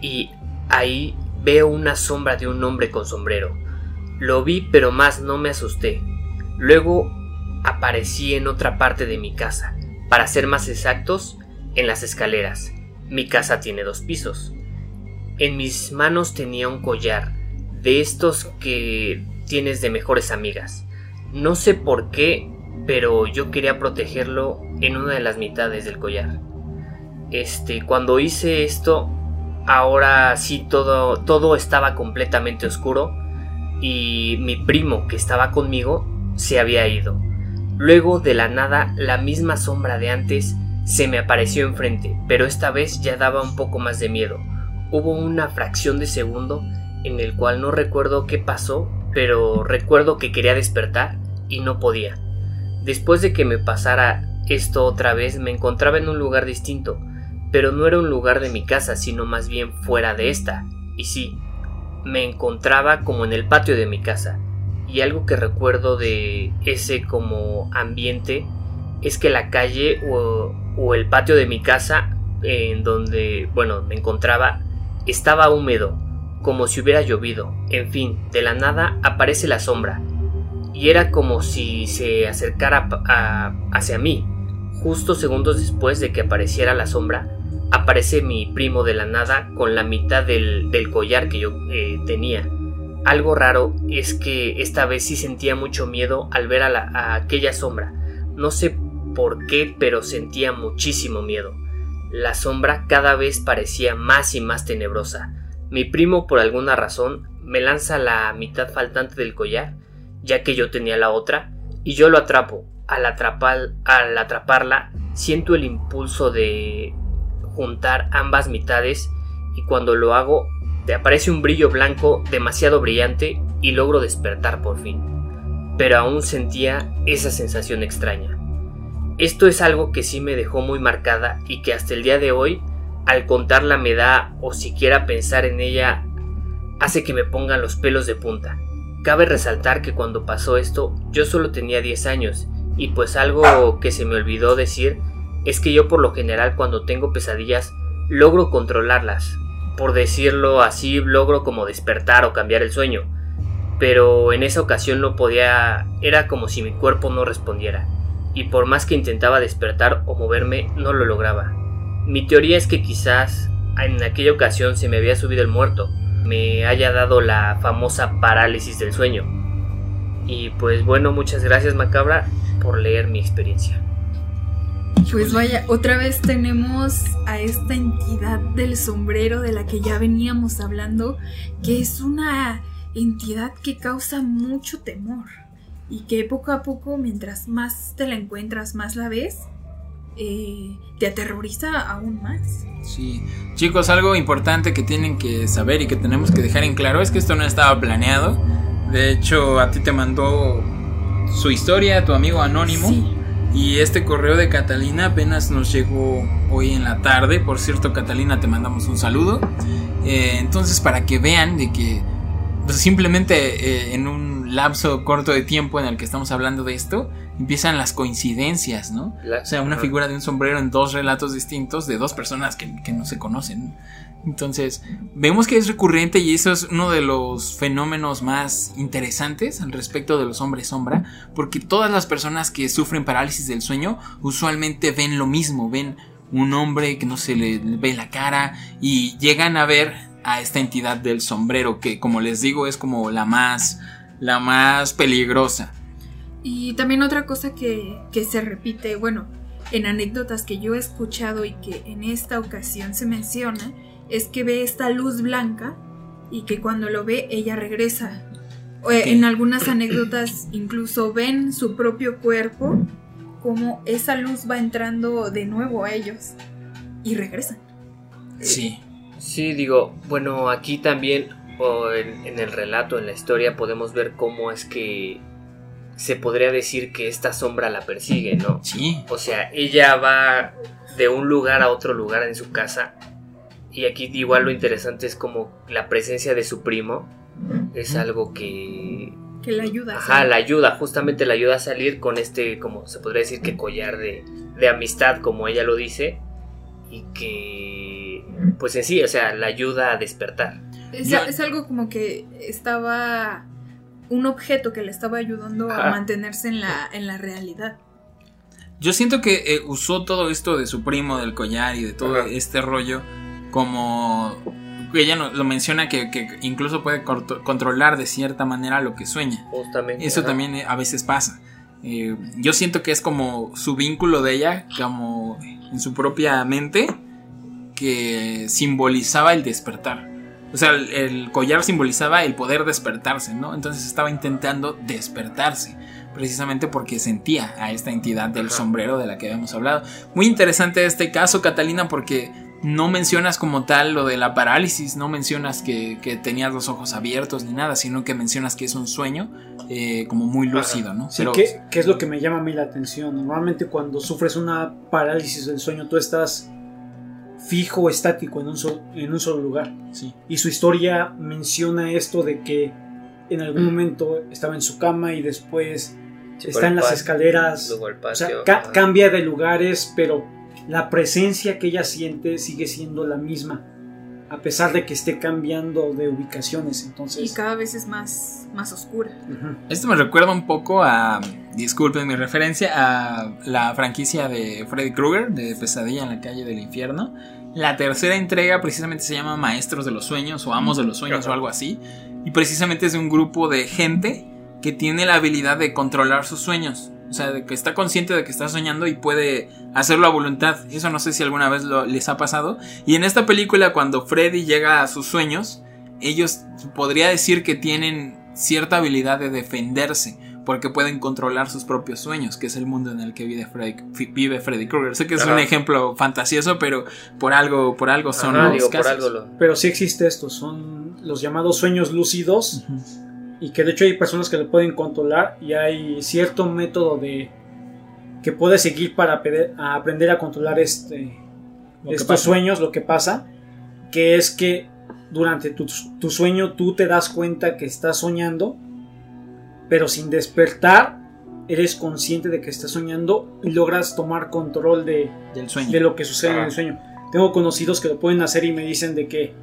Y ahí veo una sombra de un hombre con sombrero. Lo vi, pero más no me asusté. Luego aparecí en otra parte de mi casa. Para ser más exactos, en las escaleras. Mi casa tiene dos pisos. En mis manos tenía un collar, de estos que tienes de mejores amigas. No sé por qué, pero yo quería protegerlo en una de las mitades del collar. Este, cuando hice esto, ahora sí todo, todo estaba completamente oscuro y mi primo que estaba conmigo se había ido. Luego de la nada, la misma sombra de antes se me apareció enfrente, pero esta vez ya daba un poco más de miedo hubo una fracción de segundo en el cual no recuerdo qué pasó, pero recuerdo que quería despertar y no podía. Después de que me pasara esto otra vez, me encontraba en un lugar distinto, pero no era un lugar de mi casa, sino más bien fuera de esta. Y sí, me encontraba como en el patio de mi casa. Y algo que recuerdo de ese como ambiente es que la calle o, o el patio de mi casa en donde, bueno, me encontraba, Estaba húmedo, como si hubiera llovido. En fin, de la nada aparece la sombra. Y era como si se acercara hacia mí. Justo segundos después de que apareciera la sombra, aparece mi primo de la nada con la mitad del, collar que yo eh, tenía. Algo raro es que esta vez sí sentía mucho miedo al ver a aquella sombra. No sé por qué, pero sentía muchísimo miedo. La sombra cada vez parecía más y más tenebrosa. Mi primo, por alguna razón, me lanza la mitad faltante del collar, ya que yo tenía la otra, y yo lo atrapo. Al, atrapar, al atraparla, siento el impulso de juntar ambas mitades, y cuando lo hago, te aparece un brillo blanco demasiado brillante y logro despertar por fin. Pero aún sentía esa sensación extraña. Esto es algo que sí me dejó muy marcada y que hasta el día de hoy, al contarla me da o siquiera pensar en ella, hace que me pongan los pelos de punta. Cabe resaltar que cuando pasó esto yo solo tenía 10 años y pues algo que se me olvidó decir es que yo por lo general cuando tengo pesadillas logro controlarlas. Por decirlo así, logro como despertar o cambiar el sueño. Pero en esa ocasión no podía, era como si mi cuerpo no respondiera y por más que intentaba despertar o moverme no lo lograba. Mi teoría es que quizás en aquella ocasión se me había subido el muerto, me haya dado la famosa parálisis del sueño. Y pues bueno, muchas gracias Macabra por leer mi experiencia. Pues vaya, otra vez tenemos a esta entidad del sombrero de la que ya veníamos hablando, que es una entidad que causa mucho temor y que poco a poco, mientras más te la encuentras, más la ves, eh, te aterroriza aún más. Sí, chicos, algo importante que tienen que saber y que tenemos que dejar en claro es que esto no estaba planeado. De hecho, a ti te mandó su historia, tu amigo anónimo. Y este correo de Catalina apenas nos llegó hoy en la tarde. Por cierto, Catalina, te mandamos un saludo. Eh, entonces, para que vean de que simplemente eh, en un lapso corto de tiempo en el que estamos hablando de esto, empiezan las coincidencias, ¿no? o sea, una figura de un sombrero en dos relatos distintos de dos personas que, no se conocen. Entonces, vemos que es recurrente y eso es uno de los fenómenos más interesantes al respecto de los hombres sombra, porque todas las personas que sufren parálisis del sueño usualmente ven lo mismo, ven un hombre que no se le ve la cara y llegan a ver a esta entidad del sombrero que como les digo es como la más la más peligrosa. Y también otra cosa que, se repite, bueno, en anécdotas que yo he escuchado y que en esta ocasión se menciona, es que ve esta luz blanca y que cuando lo ve ella regresa. En algunas anécdotas incluso ven su propio cuerpo como esa luz va entrando de nuevo a ellos y regresan. Sí. Sí, digo, bueno, aquí también o en, el relato, en la historia, podemos ver cómo es que se podría decir que esta sombra la persigue, ¿no? Sí. O sea, ella va de un lugar a otro lugar en su casa. Y aquí igual lo interesante es como la presencia de su primo es algo que... Que la ayuda. Ajá, la ayuda, justamente la ayuda a salir con este, como se podría decir que collar de, de amistad, como ella lo dice. Y que, pues en sí, o sea, la ayuda a despertar. Es, algo como que estaba un objeto que le estaba ayudando a mantenerse en la, en la realidad. Yo siento que eh, usó todo esto de su primo, del collar y de todo este rollo como... Ella lo menciona que, incluso puede controlar de cierta manera lo que sueña. Justamente. Eso también eh, a veces pasa. Eh, yo siento que es como su vínculo de ella, como en su propia mente, que simbolizaba el despertar. O sea, el, collar simbolizaba el poder despertarse, ¿no? Entonces estaba intentando despertarse, precisamente porque sentía a esta entidad del sombrero de la que habíamos hablado. Muy interesante este caso, Catalina, porque no mencionas como tal lo de la parálisis, no mencionas que, tenías los ojos abiertos ni nada, sino que mencionas que es un sueño eh, como muy lúcido, ¿no? Sí, ¿qué, ¿qué, es lo que me llama a mí la atención? Normalmente cuando sufres una parálisis del sueño, tú estás fijo, estático en un, en un solo lugar. Sí. Y su historia menciona esto de que en algún momento estaba en su cama y después está en las escaleras. o sea, cambia de lugares, pero la presencia que ella siente sigue siendo la misma a pesar de que esté cambiando de ubicaciones. Entonces, Y cada vez es más, más oscura. Esto me recuerda un poco a, disculpen mi referencia, a la franquicia de Freddy Krueger, de Pesadilla en la calle del infierno. La tercera entrega precisamente se llama Maestros de los Sueños o Amos de los Sueños Ajá. o algo así. Y precisamente es de un grupo de gente que tiene la habilidad de controlar sus sueños. O sea, de que está consciente de que está soñando y puede hacerlo a voluntad. Eso no sé si alguna vez lo- les ha pasado. Y en esta película, cuando Freddy llega a sus sueños, ellos podría decir que tienen cierta habilidad de defenderse. Porque pueden controlar sus propios sueños, que es el mundo en el que vive Freddy, fi- vive Freddy Krueger. Sé que es Ajá. un ejemplo fantasioso, pero por algo, por algo son Ajá, los digo, por casos. algo lo. Pero sí existe esto, son los llamados sueños lúcidos y que de hecho hay personas que lo pueden controlar y hay cierto método de que puedes seguir para a aprender a controlar este Lo estos sueños, lo que pasa, que es que durante tu, tu sueño tú te das cuenta que estás soñando, pero sin despertar eres consciente de que estás soñando y logras tomar control de, Del sueño. de lo que sucede en el sueño. Tengo conocidos que lo pueden hacer y me dicen de que,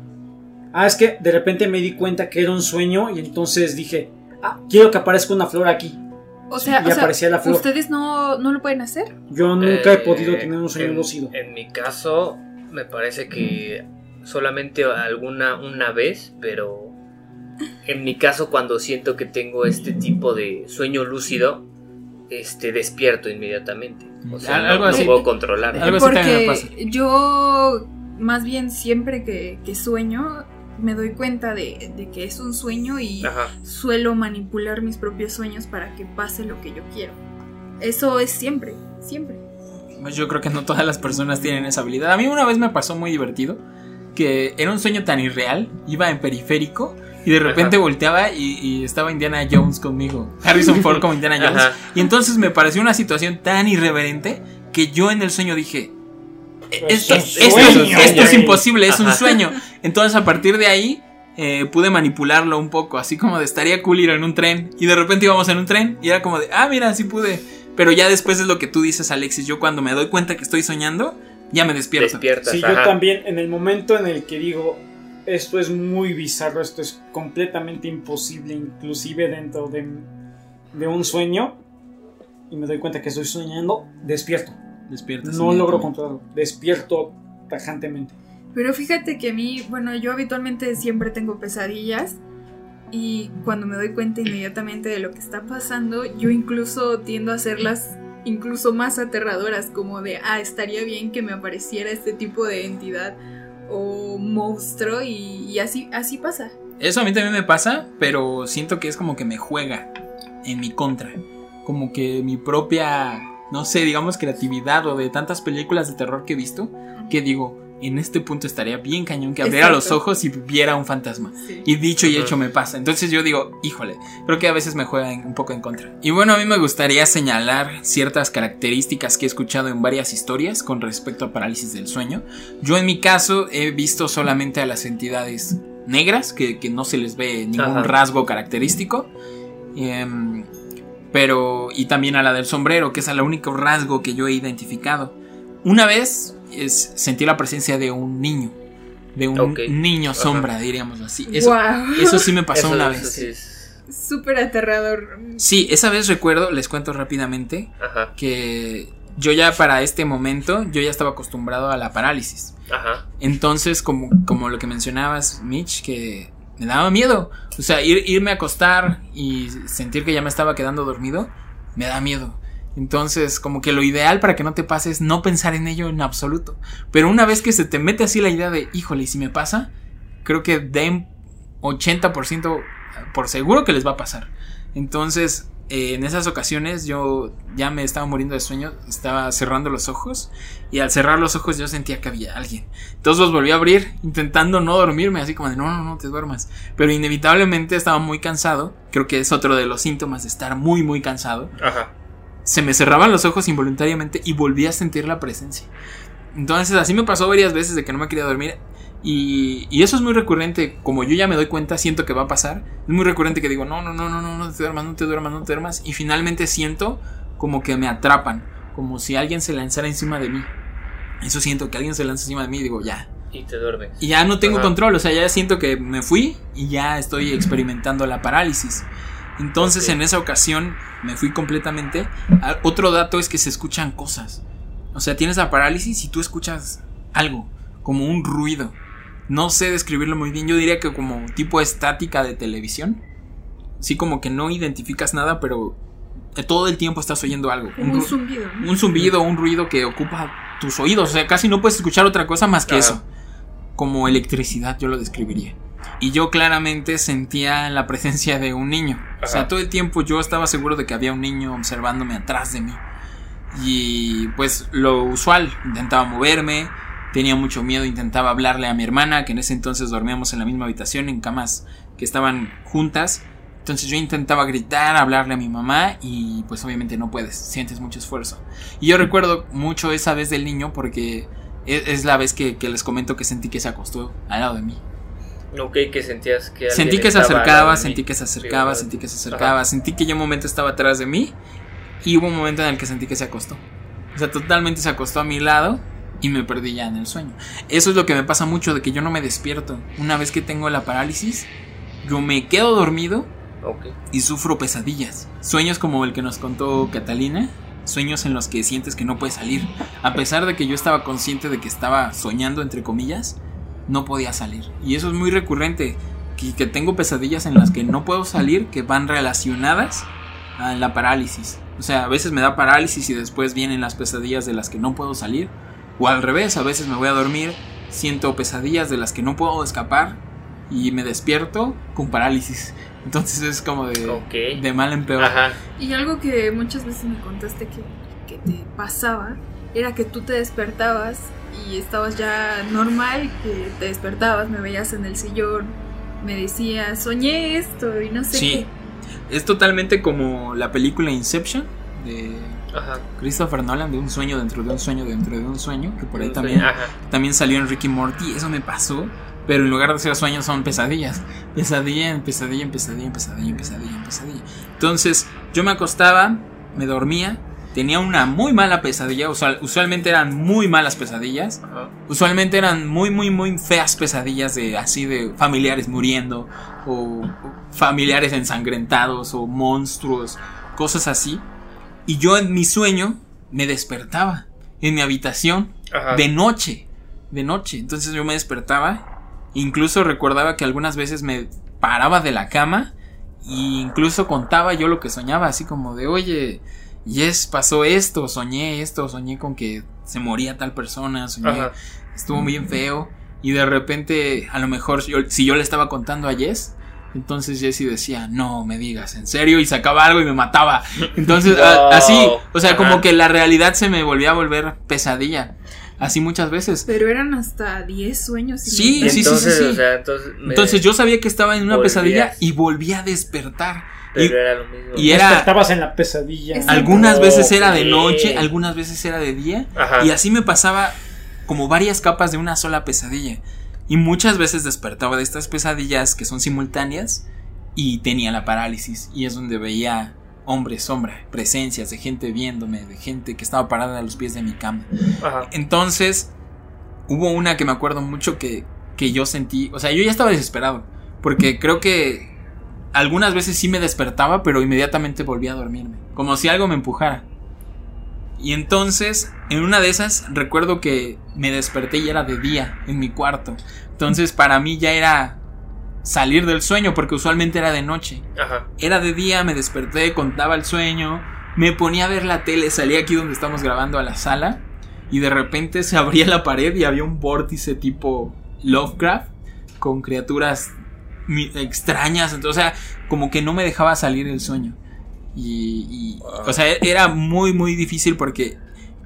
ah, es que de repente me di cuenta que era un sueño y entonces dije, ah, quiero que aparezca una flor aquí. O sea, Y o sea, aparecía la flor. ¿ustedes no, no lo pueden hacer? Yo nunca he Eh, podido tener un sueño en- lúcido. En mi caso, me parece que solamente alguna una vez, pero en mi caso cuando siento que tengo este tipo de sueño lúcido, este despierto inmediatamente. O sea, Al- no, algo no así. puedo controlar. Algo así también me pasa. Porque yo, más bien siempre que, que sueño, me doy cuenta de, de que es un sueño y Ajá. suelo manipular mis propios sueños para que pase lo que yo quiero. Eso es siempre, siempre. Pues yo creo que no todas las personas tienen esa habilidad. A mí una vez me pasó muy divertido que era un sueño tan irreal, iba en periférico y de repente Ajá. volteaba y, y estaba Indiana Jones conmigo, Harrison Ford como Indiana Jones. Ajá. Y entonces me pareció una situación tan irreverente que yo en el sueño dije, "E- esto, Es un esto- sueño, esto es güey". imposible, es un sueño. Entonces a partir de ahí eh, pude manipularlo un poco, así como de estaría cool ir en un tren y de repente íbamos en un tren y era como de, ah, mira, sí pude. Pero ya después es lo que tú dices, Alexis, yo cuando me doy cuenta que estoy soñando, ya me despierto. Despiertas. Sí, yo también, en el momento en el que digo, esto es muy bizarro, esto es completamente imposible, inclusive dentro de, de un sueño, y me doy cuenta que estoy soñando, despierto. Despiertas No logro controlarlo, despierto tajantemente. Pero fíjate que a mí, bueno, yo habitualmente siempre tengo pesadillas y cuando me doy cuenta inmediatamente de lo que está pasando, yo incluso tiendo a hacerlas incluso más aterradoras, como de, ah, estaría bien que me apareciera este tipo de entidad o monstruo y, y así, así pasa. Eso a mí también me pasa, pero siento que es como que me juega en mi contra. Como que mi propia, no sé, digamos, creatividad o de tantas películas de terror que he visto, que digo, en este punto estaría bien cañón que abriera los ojos y viera un fantasma. Sí. Y dicho y hecho me pasa. Entonces yo digo, híjole, creo que a veces me juega un poco en contra. Y bueno, a mí me gustaría señalar ciertas características que he escuchado en varias historias con respecto a parálisis del sueño. Yo en mi caso he visto solamente a las entidades negras, que, que no se les ve ningún Ajá. rasgo característico. Em, pero, y también a la del sombrero, que es el único rasgo que yo he identificado. Una vez es, sentí la presencia de un niño, de un niño Ajá. sombra, diríamos así. Eso, sí me pasó Eso- una vez. sí Súper aterrador. Sí, esa vez recuerdo, les cuento rápidamente, Ajá. que yo ya para este momento, yo ya estaba acostumbrado a la parálisis. Ajá. Entonces, como, como lo que mencionabas, Mitch, que me daba miedo. O sea, ir- irme a acostar y sentir que ya me estaba quedando dormido, me da miedo. Entonces, como que lo ideal para que no te pase es no pensar en ello en absoluto. Pero una vez que se te mete así la idea de, híjole, ¿y si me pasa, creo que den 80% por seguro que les va a pasar. Entonces, eh, en esas ocasiones yo ya me estaba muriendo de sueño, estaba cerrando los ojos y al cerrar los ojos yo sentía que había alguien. Entonces los volví a abrir intentando no dormirme, así como de no, no, no te duermas. Pero inevitablemente estaba muy cansado, creo que es otro de los síntomas de estar muy, muy cansado. Ajá. Se me cerraban los ojos involuntariamente y volví a sentir la presencia. Entonces así me pasó varias veces de que no me quería dormir. Y, y eso es muy recurrente, como yo ya me doy cuenta, siento que va a pasar. Es muy recurrente que digo, no, no, no, no, no, no te duermas, no te duermas, no te duermas. Y finalmente siento como que me atrapan, como si alguien se lanzara encima de mí. Eso siento que alguien se lanza encima de mí y digo, ya, Y te duermes. Y ya no tengo Ajá. control, o sea, ya siento que me fui y ya estoy experimentando la parálisis. Entonces en esa ocasión me fui completamente. Otro dato es que se escuchan cosas. O sea, tienes la parálisis y tú escuchas algo, como un ruido. No sé describirlo muy bien, yo diría que como tipo estática de televisión. Sí, como que no identificas nada, pero eh, todo el tiempo estás oyendo algo. Como un zumbido, ¿no? un zumbido, un ruido que ocupa tus oídos. O sea, casi no puedes escuchar otra cosa más que eso. Como electricidad, yo lo describiría. Y yo claramente sentía la presencia de un niño. O sea, todo el tiempo yo estaba seguro de que había un niño observándome atrás de mí. Y pues lo usual, intentaba moverme, tenía mucho miedo, intentaba hablarle a mi hermana, que en ese entonces dormíamos en la misma habitación, en camas que estaban juntas. Entonces yo intentaba gritar, hablarle a mi mamá y pues obviamente no puedes, sientes mucho esfuerzo. Y yo recuerdo mucho esa vez del niño porque es, es la vez que, que les comento que sentí que se acostó al lado de mí. Ok, que sentías que. Sentí que se acercaba, sentí que se acercaba, sentí que se acercaba, sentí que yo un momento estaba atrás de mí y hubo un momento en el que sentí que se acostó. O sea, totalmente se acostó a mi lado y me perdí ya en el sueño. Eso es lo que me pasa mucho de que yo no me despierto. Una vez que tengo la parálisis, yo me quedo dormido y sufro pesadillas. Sueños como el que nos contó Catalina, sueños en los que sientes que no puedes salir. A pesar de que yo estaba consciente de que estaba soñando, entre comillas, no podía salir. Y eso es muy recurrente, que, que tengo pesadillas en las que no puedo salir, que van relacionadas a la parálisis. O sea, a veces me da parálisis y después vienen las pesadillas de las que no puedo salir. O al revés, a veces me voy a dormir, siento pesadillas de las que no puedo escapar y me despierto con parálisis. Entonces es como de, mal en peor. Ajá. Y algo que muchas veces me contaste que, que te pasaba era que tú te despertabas y estabas ya normal, que te despertabas, me veías en el sillón, me decías, soñé esto y no sé Sí. Es totalmente como la película Inception de Ajá. Christopher Nolan, de un sueño dentro de un sueño dentro de un sueño, que por ahí también, también salió en Ricky Morty. Eso me pasó, pero en lugar de ser sueños son pesadillas. Pesadilla en pesadilla en pesadilla en pesadilla en pesadilla en pesadilla. Entonces yo me acostaba, me dormía, tenía una muy mala pesadilla, usual- usualmente eran muy malas pesadillas. Ajá. Usualmente eran muy, muy, muy feas pesadillas de así de familiares muriendo o, familiares ensangrentados o monstruos, cosas así. Y yo en mi sueño me despertaba en mi habitación Ajá. de noche, de noche. Entonces yo me despertaba, incluso recordaba que algunas veces me paraba de la cama e incluso contaba yo lo que soñaba, así como de, oye, yes, pasó esto, soñé esto, soñé con que se moría tal persona, soñé, Ajá. estuvo bien feo. Y de repente, a lo mejor, yo- si yo le estaba contando a Jess, entonces Jessie decía, no me digas, en serio, y sacaba algo y me mataba. Entonces, No. a- así, o sea, Ajá. como que la realidad se me volvía a volver pesadilla. Así muchas veces. Pero eran hasta 10 sueños. Sí, sí, Entonces, sí. o sea, entonces. Entonces yo sabía que estaba en una Volvías. pesadilla y volvía a despertar. Y Pero era lo mismo. y era- Despertabas en la pesadilla. Algunas veces era de noche, algunas veces era de día. Ajá. Y así me pasaba como varias capas de una sola pesadilla. Y muchas veces despertaba de estas pesadillas que son simultáneas y tenía la parálisis. Y es donde veía hombres, sombra, presencias de gente viéndome, de gente que estaba parada a los pies de mi cama. Ajá. Entonces, hubo una que me acuerdo mucho que, que yo sentí, o sea, yo ya estaba desesperado, porque creo que algunas veces sí me despertaba, pero inmediatamente volvía a dormirme, como si algo me empujara. Y entonces, en una de esas, recuerdo que me desperté y era de día en mi cuarto. Entonces, para mí ya era salir del sueño, porque usualmente era de noche. Ajá. Era de día, me desperté, contaba el sueño, me ponía a ver la tele, salía aquí donde estamos grabando a la sala y de repente se abría la pared y había un vórtice tipo Lovecraft con criaturas extrañas, entonces, o sea, como que no me dejaba salir el sueño. Y, y, Wow. o sea, era muy, muy difícil porque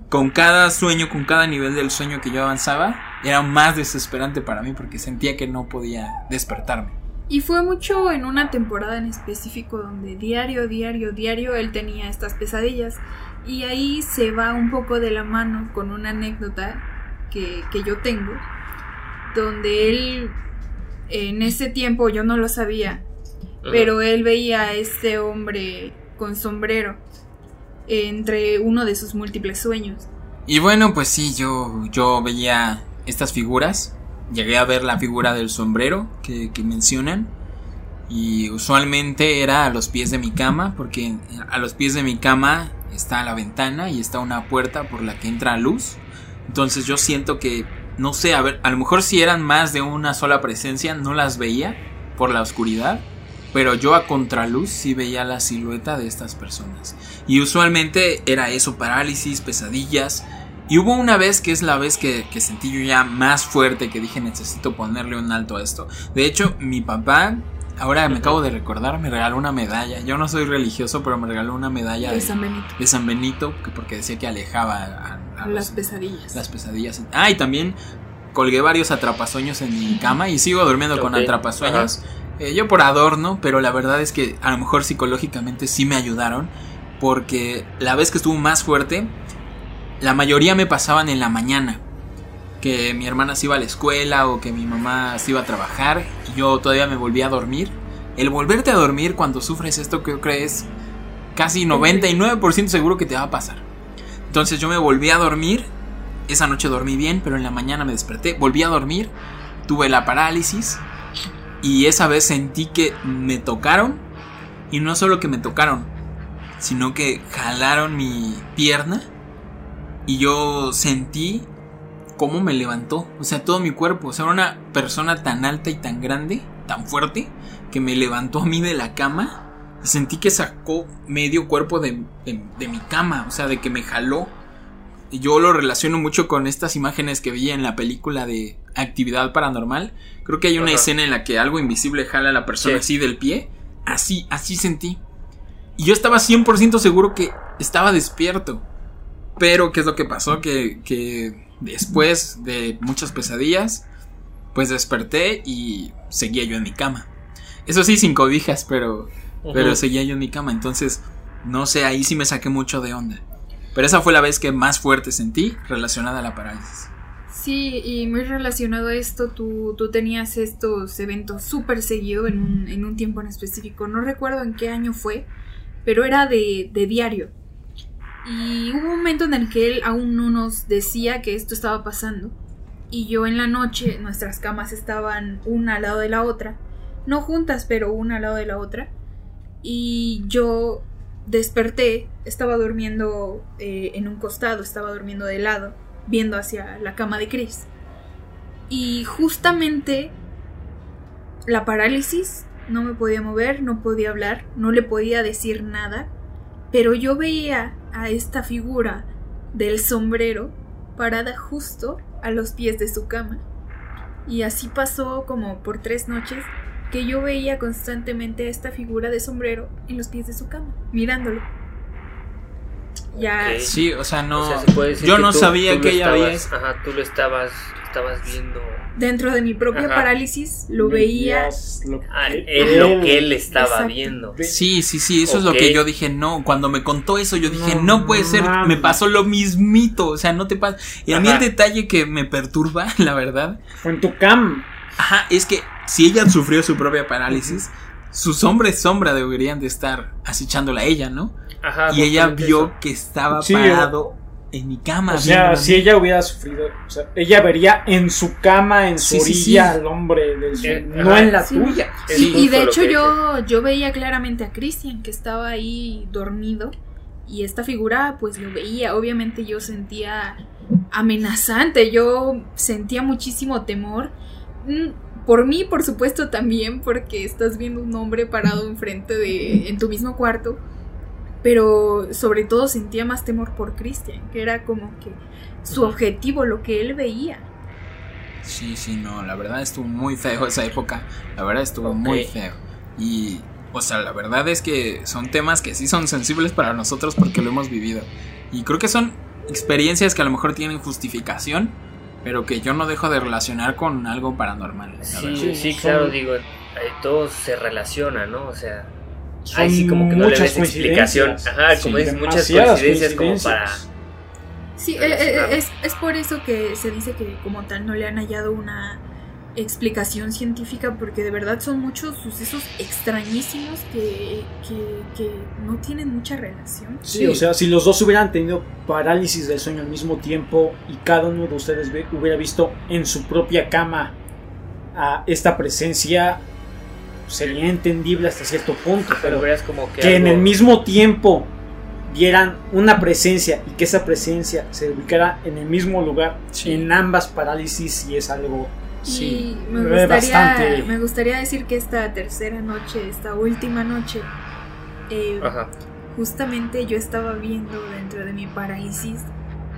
con cada sueño, con cada nivel del sueño que yo avanzaba, era más desesperante para mí porque sentía que no podía despertarme. Y fue mucho en una temporada en específico donde diario, diario, diario él tenía estas pesadillas. Y ahí se va un poco de la mano con una anécdota que, que yo tengo, donde él en ese tiempo yo no lo sabía, pero él veía a este hombre con sombrero entre uno de sus múltiples sueños. Y bueno, pues sí, yo, yo veía estas figuras llegué a ver la figura del sombrero que, que mencionan. Y usualmente era a los pies de mi cama, porque a los pies de mi cama está la ventana y está una puerta por la que entra luz. Entonces yo siento que, no sé, a ver, a lo mejor si eran más de una sola presencia, no las veía por la oscuridad, pero yo a contraluz sí veía la silueta de estas personas. Y usualmente era eso, parálisis, pesadillas. Y hubo una vez que es la vez que, que sentí yo ya más fuerte, que dije necesito ponerle un alto a esto. De hecho, mi papá Ahora me acabo de recordar, me regaló una medalla. Yo no soy religioso, pero me regaló una medalla De San Benito. de San Benito, que porque decía que alejaba a, a Las los- pesadillas. las pesadillas. Ah, y también colgué varios atrapasueños en mi cama y sigo durmiendo con atrapasueños. Eh, yo por adorno, pero la verdad es que a lo mejor psicológicamente sí me ayudaron. Porque la vez que estuvo más fuerte, la mayoría me pasaban en la mañana. Que mi hermana se iba a la escuela o que mi mamá se iba a trabajar y yo todavía me volvía a dormir. El volverte a dormir cuando sufres esto creo que es casi 99% seguro que te va a pasar. Entonces yo me volví a dormir. Esa noche dormí bien, pero en la mañana me desperté. Volví a dormir. Tuve la parálisis. Y esa vez sentí que me tocaron. Y no solo que me tocaron, sino que jalaron mi pierna. Y yo sentí cómo me levantó. O sea, todo mi cuerpo. O sea, una persona tan alta y tan grande, tan fuerte, que me levantó a mí de la cama. Y sentí que sacó medio cuerpo de, de- de mi cama. O sea, de que me jaló. Y yo lo relaciono mucho con estas imágenes que vi en la película de Actividad Paranormal. Creo que hay una Ajá. escena en la que algo invisible jala a la persona Sí. así del pie. Así, así sentí. Y yo estaba 100% seguro que estaba despierto. Pero, ¿qué es lo que pasó? Que, que después de muchas pesadillas, pues desperté y seguía yo en mi cama. Eso sí, sin cobijas, pero, pero seguía yo en mi cama. Entonces, no sé, ahí sí me saqué mucho de onda. Pero esa fue la vez que más fuerte sentí relacionada a la parálisis. Sí, y muy relacionado a esto, tú, tú tenías estos eventos súper seguido en un, en un tiempo en específico. No recuerdo en qué año fue, pero era de, de diario. Y hubo un momento en el que él aún no nos decía que esto estaba pasando. Y yo en la noche, nuestras camas estaban una al lado de la otra. No juntas, pero una al lado de la otra. Y yo desperté, estaba durmiendo eh, en un costado, estaba durmiendo de lado, viendo hacia la cama de Chris. Y justamente la parálisis, no me podía mover, no podía hablar, no le podía decir nada, pero yo veía a esta figura del sombrero parada justo a los pies de su cama. Y así pasó como por tres noches que yo veía constantemente a esta figura de sombrero en los pies de su cama, mirándolo. Ya Ok. Sí, o sea, no. O sea, se puede decir yo no tú- sabía tú que ella había. Ajá, tú lo estabas, estabas viendo. dentro de mi propia Ajá. parálisis lo veía Veías lo Ah, que en lo que él estaba Exacto. viendo. Sí, sí, sí, eso es lo que yo dije, no, cuando me contó eso yo dije, No no, puede ser, me pasó lo mismito, o sea, no te pasa. Y a mí el Ajá. detalle que me perturba, la verdad, Fue en tu cam. ajá, es que si ella sufrió su propia parálisis, sus hombres sombra deberían de estar acechándola a ella, ¿no? Ajá, y ella vio eso. que estaba Sí, parado en mi cama. O sea, si ella hubiera sufrido, o sea, ella vería en su cama, en su Sí, orilla sí. al hombre de su- Eh, no ajá. en la Sí. tuya. Sí, y de hecho yo, yo veía claramente a Christian que estaba ahí dormido y esta figura pues lo veía, obviamente yo sentía amenazante, yo sentía muchísimo temor. Por mí, por supuesto, también, porque estás viendo un hombre parado enfrente de. en tu mismo cuarto. Pero sobre todo sentía más temor por Christian, que era como que su objetivo, lo que él veía. Sí, sí, no, la verdad estuvo muy feo esa época. La verdad estuvo Ok. muy feo. Y, o sea, la verdad es que son temas que sí son sensibles para nosotros porque lo hemos vivido. Y creo que son experiencias que a lo mejor tienen justificación, pero que yo no dejo de relacionar con algo paranormal. Sí, sí, Son- claro, digo, ahí todo se relaciona, ¿no? O sea, ahí sí como que no le ves explicación. Ajá, como dices, muchas coincidencias como para... Sí, eh, eh, es, es por eso que se dice que como tal no le han hallado una explicación científica porque de verdad son muchos sucesos extrañísimos que, que, que no tienen mucha relación. Sí, o sea, si los dos hubieran tenido parálisis del sueño al mismo tiempo y cada uno de ustedes ve- hubiera visto en su propia cama a esta presencia, sería entendible hasta cierto punto, Pero pero verías como que. que en el mismo tiempo vieran una presencia y que esa presencia se ubicara en el mismo lugar Sí. en ambas parálisis y es algo Sí, y me gustaría, bastante. me gustaría decir que esta tercera noche, esta última noche, eh, Ajá. justamente yo estaba viendo dentro de mi parálisis,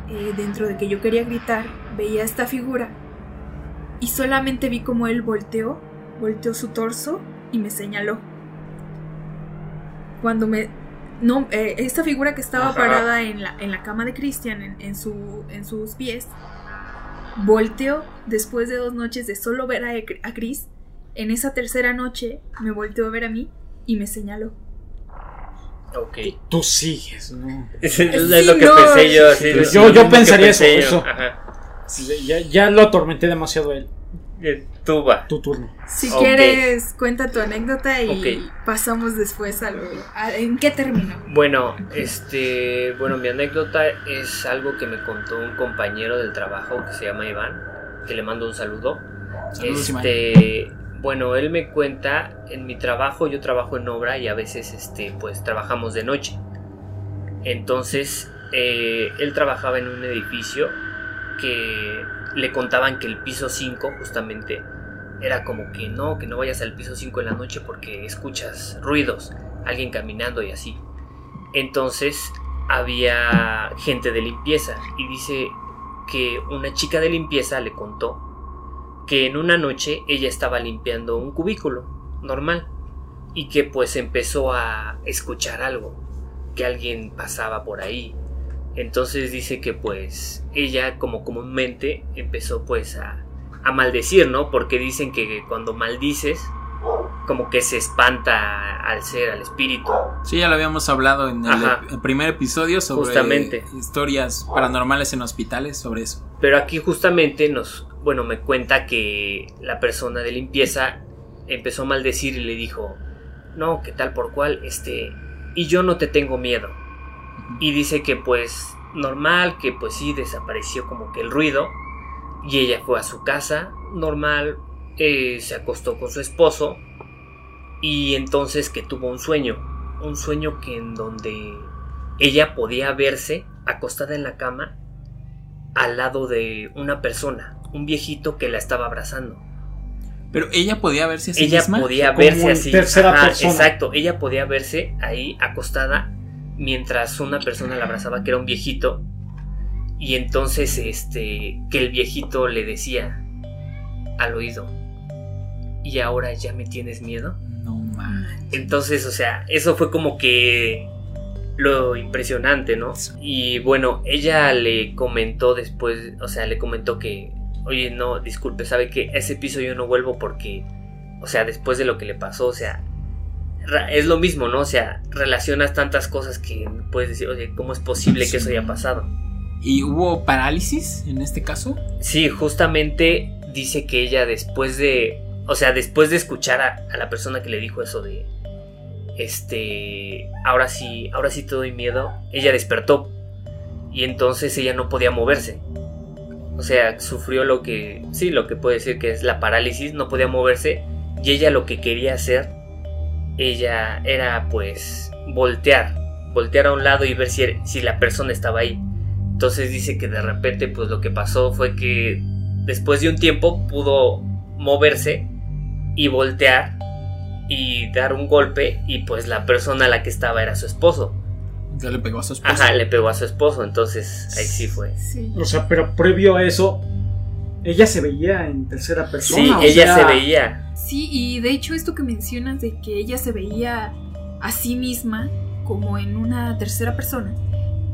eh, dentro de que yo quería gritar, veía esta figura y solamente vi como él volteó, volteó su torso y me señaló. Cuando me... No, eh, esta figura que estaba Ajá. parada en la, en la cama de Christian, en, en su, en sus pies, volteó después de dos noches de solo ver a, a Chris. En esa tercera noche me volteó a ver a mí y me señaló. Ok. tú sigues, ¿no? Es, es Sí, lo que no. pensé yo. sí, yo- yo pensaría pensé eso, yo. eso. Ajá. Ya, ya lo atormenté demasiado él. Eh, Tú va. Tu turno. Si quieres, cuenta tu anécdota y pasamos después a lo. a- ¿En qué terminó? Bueno, este, bueno, mi anécdota es algo que me contó un compañero del trabajo que se llama Iván, que le mando un saludo. Saludos, Iván. este, bueno, él me cuenta, en mi trabajo yo trabajo en obra y a veces, este, pues trabajamos de noche. Entonces, eh, él trabajaba en un edificio que le contaban que el piso 5 justamente era como que no, que no vayas al piso 5 en la noche porque escuchas ruidos, alguien caminando y así. Entonces había gente de limpieza y dice que una chica de limpieza le contó que en una noche ella estaba limpiando un cubículo normal y que pues empezó a escuchar algo, que alguien pasaba por ahí. Entonces dice que pues ella como comúnmente empezó pues a, a maldecir, ¿no? Porque dicen que cuando maldices como que se espanta al ser, al espíritu. Sí, ya lo habíamos hablado en el, primer episodio sobre Justamente. historias paranormales en hospitales, sobre eso. Pero aquí justamente nos, bueno, me cuenta que la persona de limpieza empezó a maldecir y le dijo, no, que tal por cual, este, y yo no te tengo miedo. Y dice que pues normal, que pues sí desapareció como que el ruido. Y ella fue a su casa, normal, eh, se acostó con su esposo. Y entonces que tuvo un sueño, un sueño que en donde ella podía verse acostada en la cama al lado de una persona, un viejito que la estaba abrazando. Pero ella podía verse a sí ella misma. podía verse así. tercera Ajá, persona. Exacto, ella podía verse ahí acostada mientras una persona la abrazaba que era un viejito. Y entonces este que el viejito le decía al oído, "¿Y ahora ya me tienes miedo?" No mames. Entonces, o sea, eso fue como que lo impresionante, ¿no? Y bueno, ella le comentó después, o sea, le comentó que, oye, no, disculpe, sabe que ese piso yo no vuelvo porque, o sea, después de lo que le pasó, o sea, es lo mismo, ¿no? O sea, relacionas tantas cosas que puedes decir, oye, ¿cómo es posible que eso haya pasado? ¿Y hubo parálisis en este caso? Sí, justamente dice que ella después de, o sea, después de escuchar a, a la persona que le dijo eso de, este, ahora sí, ahora sí te doy miedo, ella despertó y entonces ella no podía moverse. O sea, sufrió lo que, sí, lo que puede decir que es la parálisis, no podía moverse y ella lo que quería hacer, ella era pues voltear, voltear a un lado y ver si, si la persona estaba ahí. Entonces dice que de repente pues lo que pasó fue que después de un tiempo pudo moverse y voltear y dar un golpe y pues la persona a la que estaba era su esposo. Ya le pegó a su esposa. Ajá, le pegó a su esposo, entonces ahí sí fue. Sí. O sea, pero previo a eso, ella se veía en tercera persona. Sí, o ella sea, se veía. Sí, y de hecho esto que mencionas de que ella se veía a sí misma como en una tercera persona,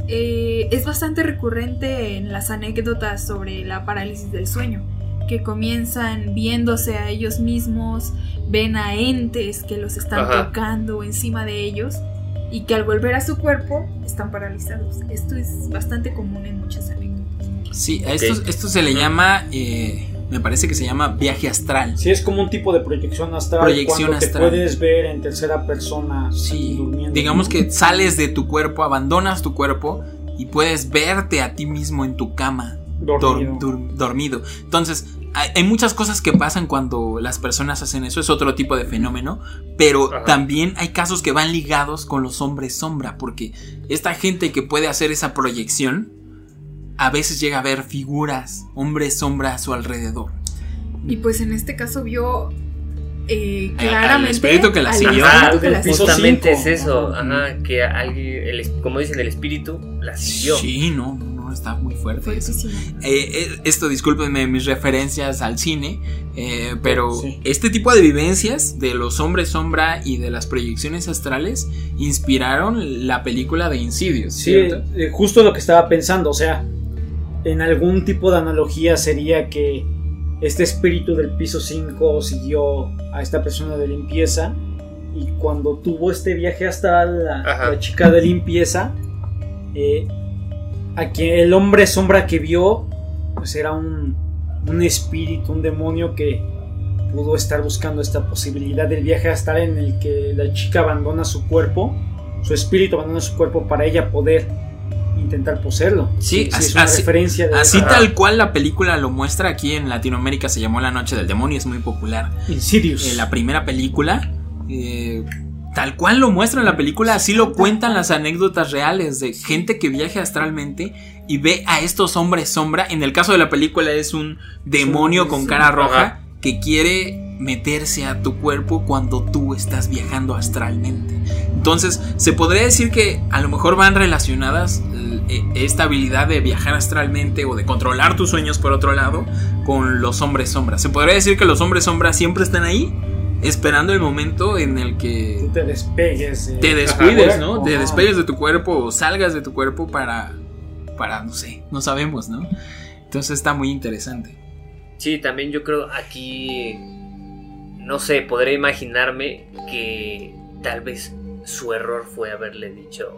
eh, es bastante recurrente en las anécdotas sobre la parálisis del sueño, que comienzan viéndose a ellos mismos, ven a entes que los están Ajá. tocando encima de ellos y que al volver a su cuerpo están paralizados. Esto es bastante común en muchas anécdotas. Sí, a esto, esto se le llama eh, me parece que se llama viaje astral. Sí, es como un tipo de proyección astral. Proyección cuando astral. te puedes ver en tercera persona Sí, durmiendo. digamos que sales de tu cuerpo, abandonas tu cuerpo y puedes verte a ti mismo en tu cama dor- Dormido. dur- dormido. Entonces, hay, hay muchas cosas que pasan cuando las personas hacen eso, es otro tipo de fenómeno, pero Ajá. también hay casos que van ligados con los hombres sombra, porque esta gente que puede hacer esa proyección, a veces llega a ver figuras, hombres sombra a su alrededor. Y pues en este caso vio eh, claramente espíritu que la al siguió. espíritu que la siguió. justamente es eso, Ajá. que alguien, el, como dicen, el espíritu la siguió. Sí, no, no, no, está muy fuerte. eso. Eh, eh, esto, discúlpenme mis referencias al cine, eh, pero Sí. este tipo de vivencias de los hombres sombra y de las proyecciones astrales inspiraron la película de Insidious, Sí, ¿cierto? justo lo que estaba pensando, o sea, en algún tipo de analogía sería que este espíritu del piso 5 siguió a esta persona de limpieza y cuando tuvo este viaje hasta la, chica de limpieza, eh, a quien el hombre sombra que vio, pues era un, un espíritu, un demonio que pudo estar buscando esta posibilidad del viaje astral en el que la chica abandona su cuerpo, su espíritu abandona su cuerpo para ella poder intentar poseerlo. Sí, es así- una así- referencia de Así tal cual la película lo muestra aquí en Latinoamérica se llamó La Noche del Demonio, es muy popular. Insidious. Eh, la primera película, eh, tal cual lo muestra en la película, así lo cuentan las anécdotas reales de gente que viaja astralmente y ve a estos hombres sombra. En el caso de la película es un demonio Sí, con sí. cara roja Ajá. que quiere meterse a tu cuerpo cuando tú estás viajando astralmente. Entonces, se podría decir que a lo mejor van relacionadas eh, esta habilidad de viajar astralmente o de controlar tus sueños por otro lado con los hombres sombra. Se podría decir que los hombres sombra siempre están ahí esperando el momento en el Tú que te despegues. eh, te descuides. ¿no? Te despegues de tu cuerpo o salgas de tu cuerpo para para no sé, no sabemos, ¿no? Entonces está muy interesante. Sí, también yo creo aquí, no sé, podré imaginarme que tal vez su error fue haberle dicho,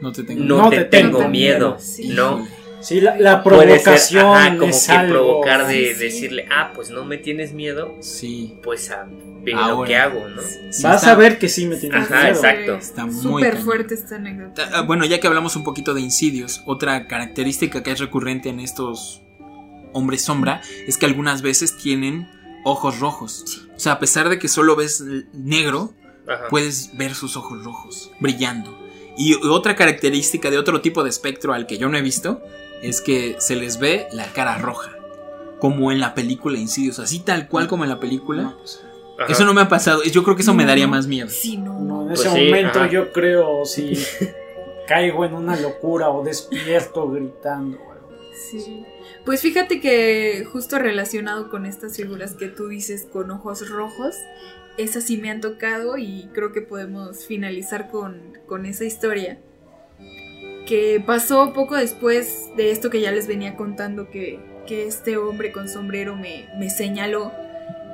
No te tengo no, No te, te tengo tengo miedo, miedo. Sí. ¿no? Sí, la, la Puede ser, provocación ajá, como es que algo. provocar de Sí, sí. decirle, ah, pues no me tienes miedo, Sí. pues a ver lo Ahora. que hago, ¿no? sí Vas está- a ver que sí me tienes Ajá, miedo. exacto. Está muy Súper fuerte esta anécdota. Ah, Bueno, ya que hablamos un poquito de insidios, otra característica que es recurrente en estos hombres sombra es que algunas veces tienen ojos rojos. O sea, a pesar de que solo ves negro, Ajá. puedes ver sus ojos rojos brillando. Y otra característica de otro tipo de espectro al que yo no he visto es que se les ve la cara roja, como en la película Insidios, así tal cual como en la película. Ajá. Eso no me ha pasado, yo creo que eso me daría más miedo. Sí, no, No, en ese Pues sí, momento ajá. yo creo si caigo en una locura o despierto gritando. o algo. Sí. Pues fíjate que justo relacionado con estas figuras que tú dices con ojos rojos, esas sí me han tocado y creo que podemos finalizar con, con esa historia. Que pasó poco después de esto que ya les venía contando que, que este hombre con sombrero me, me señaló.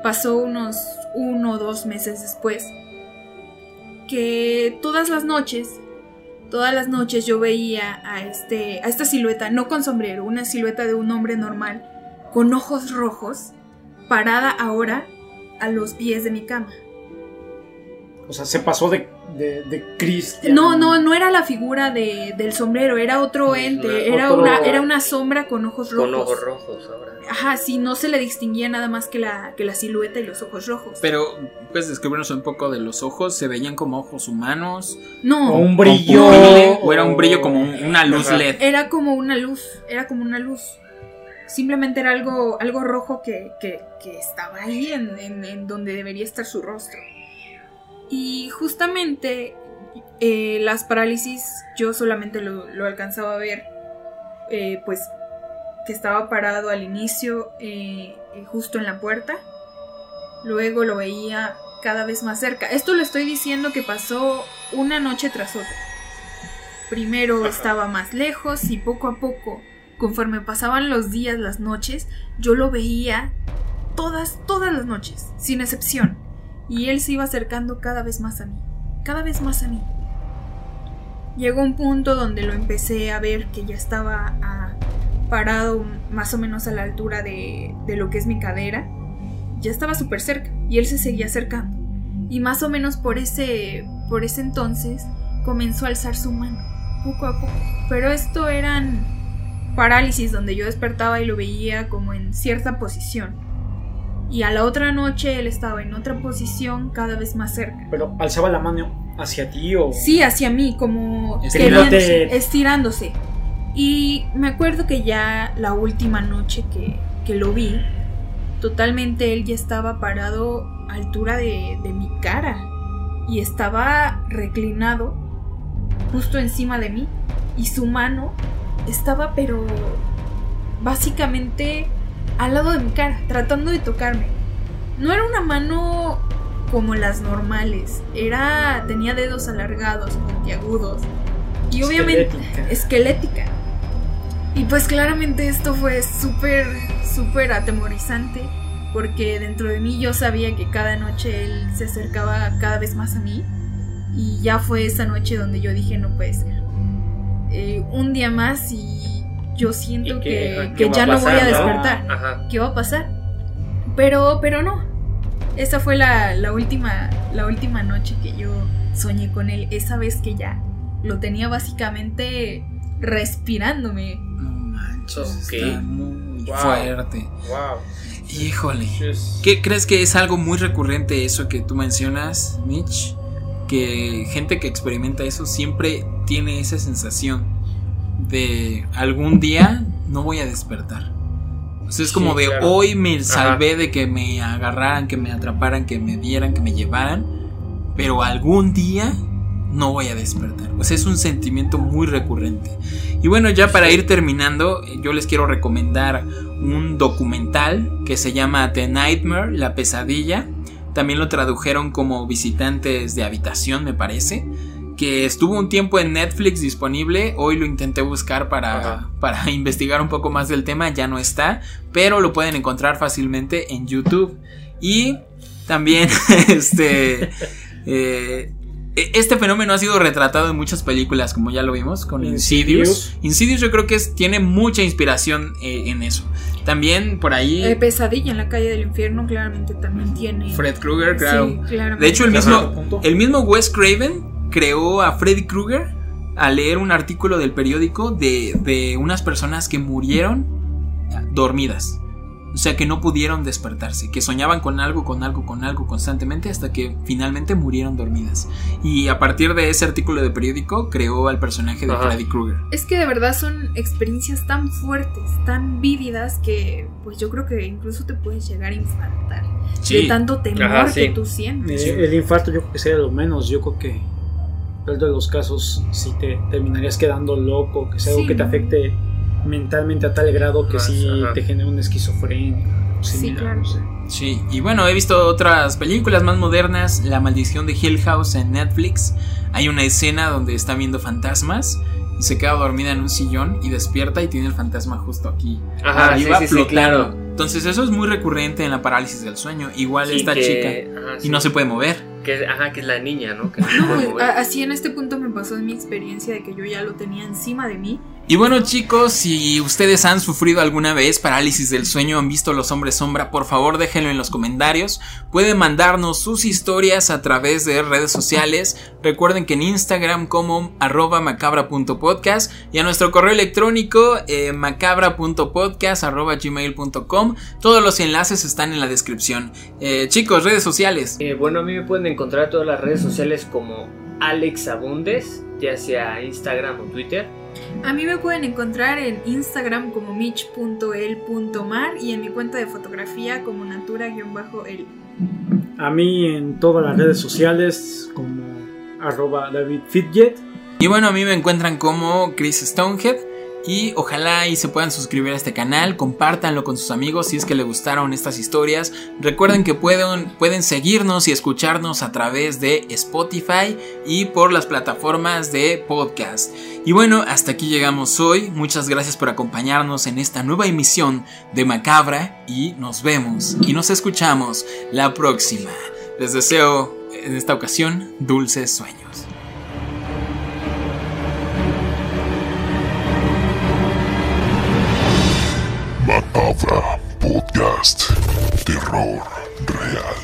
Pasó unos uno o dos meses después. Que todas las noches todas las noches yo veía a este a esta silueta no con sombrero, una silueta de un hombre normal con ojos rojos parada ahora a los pies de mi cama. O sea, se pasó de, de, de Cristian. No, no, no era la figura de, del sombrero, era otro ente, era Otro- una era una sombra con ojos rojos. Con ojos rojos ahora. Ajá, sí, no se le distinguía nada más que la que la silueta y los ojos rojos. Pero, puedes describirnos un poco de los ojos, ¿se veían como ojos humanos? no, O un ¿Con brillo. ¿O era un brillo como un- una luz Ajá. LED? Era como una luz, era como una luz. Simplemente era algo, algo rojo que, que- que estaba ahí en, en- en donde debería estar su rostro. Y justamente eh, las parálisis yo solamente lo, lo alcanzaba a ver, eh, pues que estaba parado al inicio eh, eh, justo en la puerta. Luego lo veía cada vez más cerca. Esto lo estoy diciendo que pasó una noche tras otra. Primero estaba más lejos y poco a poco, conforme pasaban los días, las noches, yo lo veía todas, todas las noches, sin excepción. Y él se iba acercando cada vez más a mí, cada vez más a mí. Llegó un punto donde lo empecé a ver que ya estaba a parado más o menos a la altura de, de lo que es mi cadera. Ya estaba súper cerca y él se seguía acercando. Y más o menos por ese, por ese entonces comenzó a alzar su mano, poco a poco. Pero esto eran parálisis donde yo despertaba y lo veía como en cierta posición. Y a la otra noche él estaba en otra posición cada vez más cerca. Pero alzaba la mano hacia ti o. Sí, hacia mí, como Estirándose. queriendo- estirándose. Y me acuerdo que ya la última noche que, que lo vi, totalmente él ya estaba parado a altura de, de mi cara. Y estaba reclinado justo encima de mí. Y su mano estaba pero básicamente al lado de mi cara, tratando de tocarme. No era una mano como las normales, era tenía dedos alargados, puntiagudos y obviamente Esquelética. esquelética. Y pues claramente esto fue súper, súper atemorizante porque dentro de mí yo sabía que cada noche él se acercaba cada vez más a mí y ya fue esa noche donde yo dije no puede ser. Eh, un día más y yo siento ¿Y que, que va ya no voy a no? despertar. Ajá. ¿Qué va a pasar? Pero, pero no. Esa fue la, la última, la última noche que yo soñé con él. Esa vez que ya lo tenía básicamente respirándome. No manches, Ok. está muy Wow. fuerte. Wow. Híjole. ¿Qué crees que es algo muy recurrente eso que tú mencionas, Mitch? Que gente que experimenta eso siempre tiene esa sensación de algún día no voy a despertar. O sea, es como de claro. hoy me salvé de que me agarraran, que me atraparan, que me vieran, que me llevaran, pero algún día no voy a despertar. O sea, es un sentimiento muy recurrente. Y bueno, ya para ir terminando, eh, yo les quiero recomendar un documental que se llama The Nightmare, La pesadilla. También lo tradujeron como visitantes de habitación, me parece. Que estuvo un tiempo en Netflix disponible. Hoy lo intenté buscar para, Ajá. para investigar un poco más del tema. Ya no está. Pero lo pueden encontrar fácilmente en YouTube. Y también este. eh, este fenómeno ha sido retratado en muchas películas, como ya lo vimos, con Insidious. Insidious. Insidious yo creo que es- tiene mucha inspiración eh, en eso. También por ahí Eh, pesadilla en la calle del infierno claramente también tiene. Fred Krueger, claro. Sí, claramente. De hecho, el mismo, el mismo Wes Craven creó a Freddy Krueger al leer un artículo del periódico de, de unas personas que murieron dormidas. O sea, que no pudieron despertarse, que soñaban con algo, con algo, con algo constantemente hasta que finalmente murieron dormidas. Y a partir de ese artículo de periódico creó al personaje de Ajá. Freddy Krueger. Es que de verdad son experiencias tan fuertes, tan vívidas que pues yo creo que incluso te puedes llegar a infartar. De tanto temor Ajá, que sí. tú sientes. Eh, el infarto yo creo que sería lo menos. Yo creo que en de los casos sí te terminarías quedando loco, que sea algo Sí. que te afecte mentalmente a tal grado que Más, sí te genere una esquizofrenia. Sí, claro. no sé. Sí, y bueno, he visto otras películas más modernas, La maldición de Hill House en Netflix. Hay una escena donde está viendo fantasmas y se queda dormida en un sillón y despierta y tiene el fantasma justo aquí. Ajá, sí, arriba, sí, sí, flotando. claro. Entonces eso es muy recurrente en la parálisis del sueño. Igual Sí, esta que- chica ajá, y sí. no se puede mover. Que, ajá, que es la niña, ¿no? Que no No, así en este punto me pasó en mi experiencia de que yo ya lo tenía encima de mí. Y bueno chicos, si ustedes han sufrido alguna vez parálisis del sueño, han visto los hombres sombra, por favor déjenlo en los comentarios. Pueden mandarnos sus historias a través de redes sociales. Recuerden que en Instagram como arroba macabra.podcast y a nuestro correo electrónico eh, macabra.podcast arroba gmail.com. Todos los enlaces están en la descripción. Eh, chicos, redes sociales. Eh, bueno, a mí me pueden encontrar en todas las redes sociales como Alex Abundes, ya sea Instagram o Twitter. A mí me pueden encontrar en Instagram como mich.el.mar y en mi cuenta de fotografía como natura-el. A mí en todas las redes sociales como arroba David Fitjet. Y bueno, a mí me encuentran como Chris Stonehead. Y ojalá y se puedan suscribir a este canal, compártanlo con sus amigos si es que les gustaron estas historias. Recuerden que pueden, pueden seguirnos y escucharnos a través de Spotify y por las plataformas de podcast. Y bueno, hasta aquí llegamos hoy. Muchas gracias por acompañarnos en esta nueva emisión de Macabra y nos vemos y nos escuchamos la próxima. Les deseo en esta ocasión dulces sueños. Podcast. Terror real.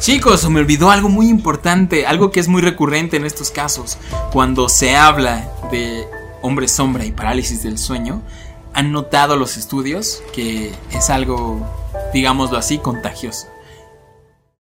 Chicos, me olvidó algo muy importante, algo que es muy recurrente en estos casos. Cuando se habla de hombre sombra y parálisis del sueño, han notado los estudios que es algo, digámoslo así, contagioso.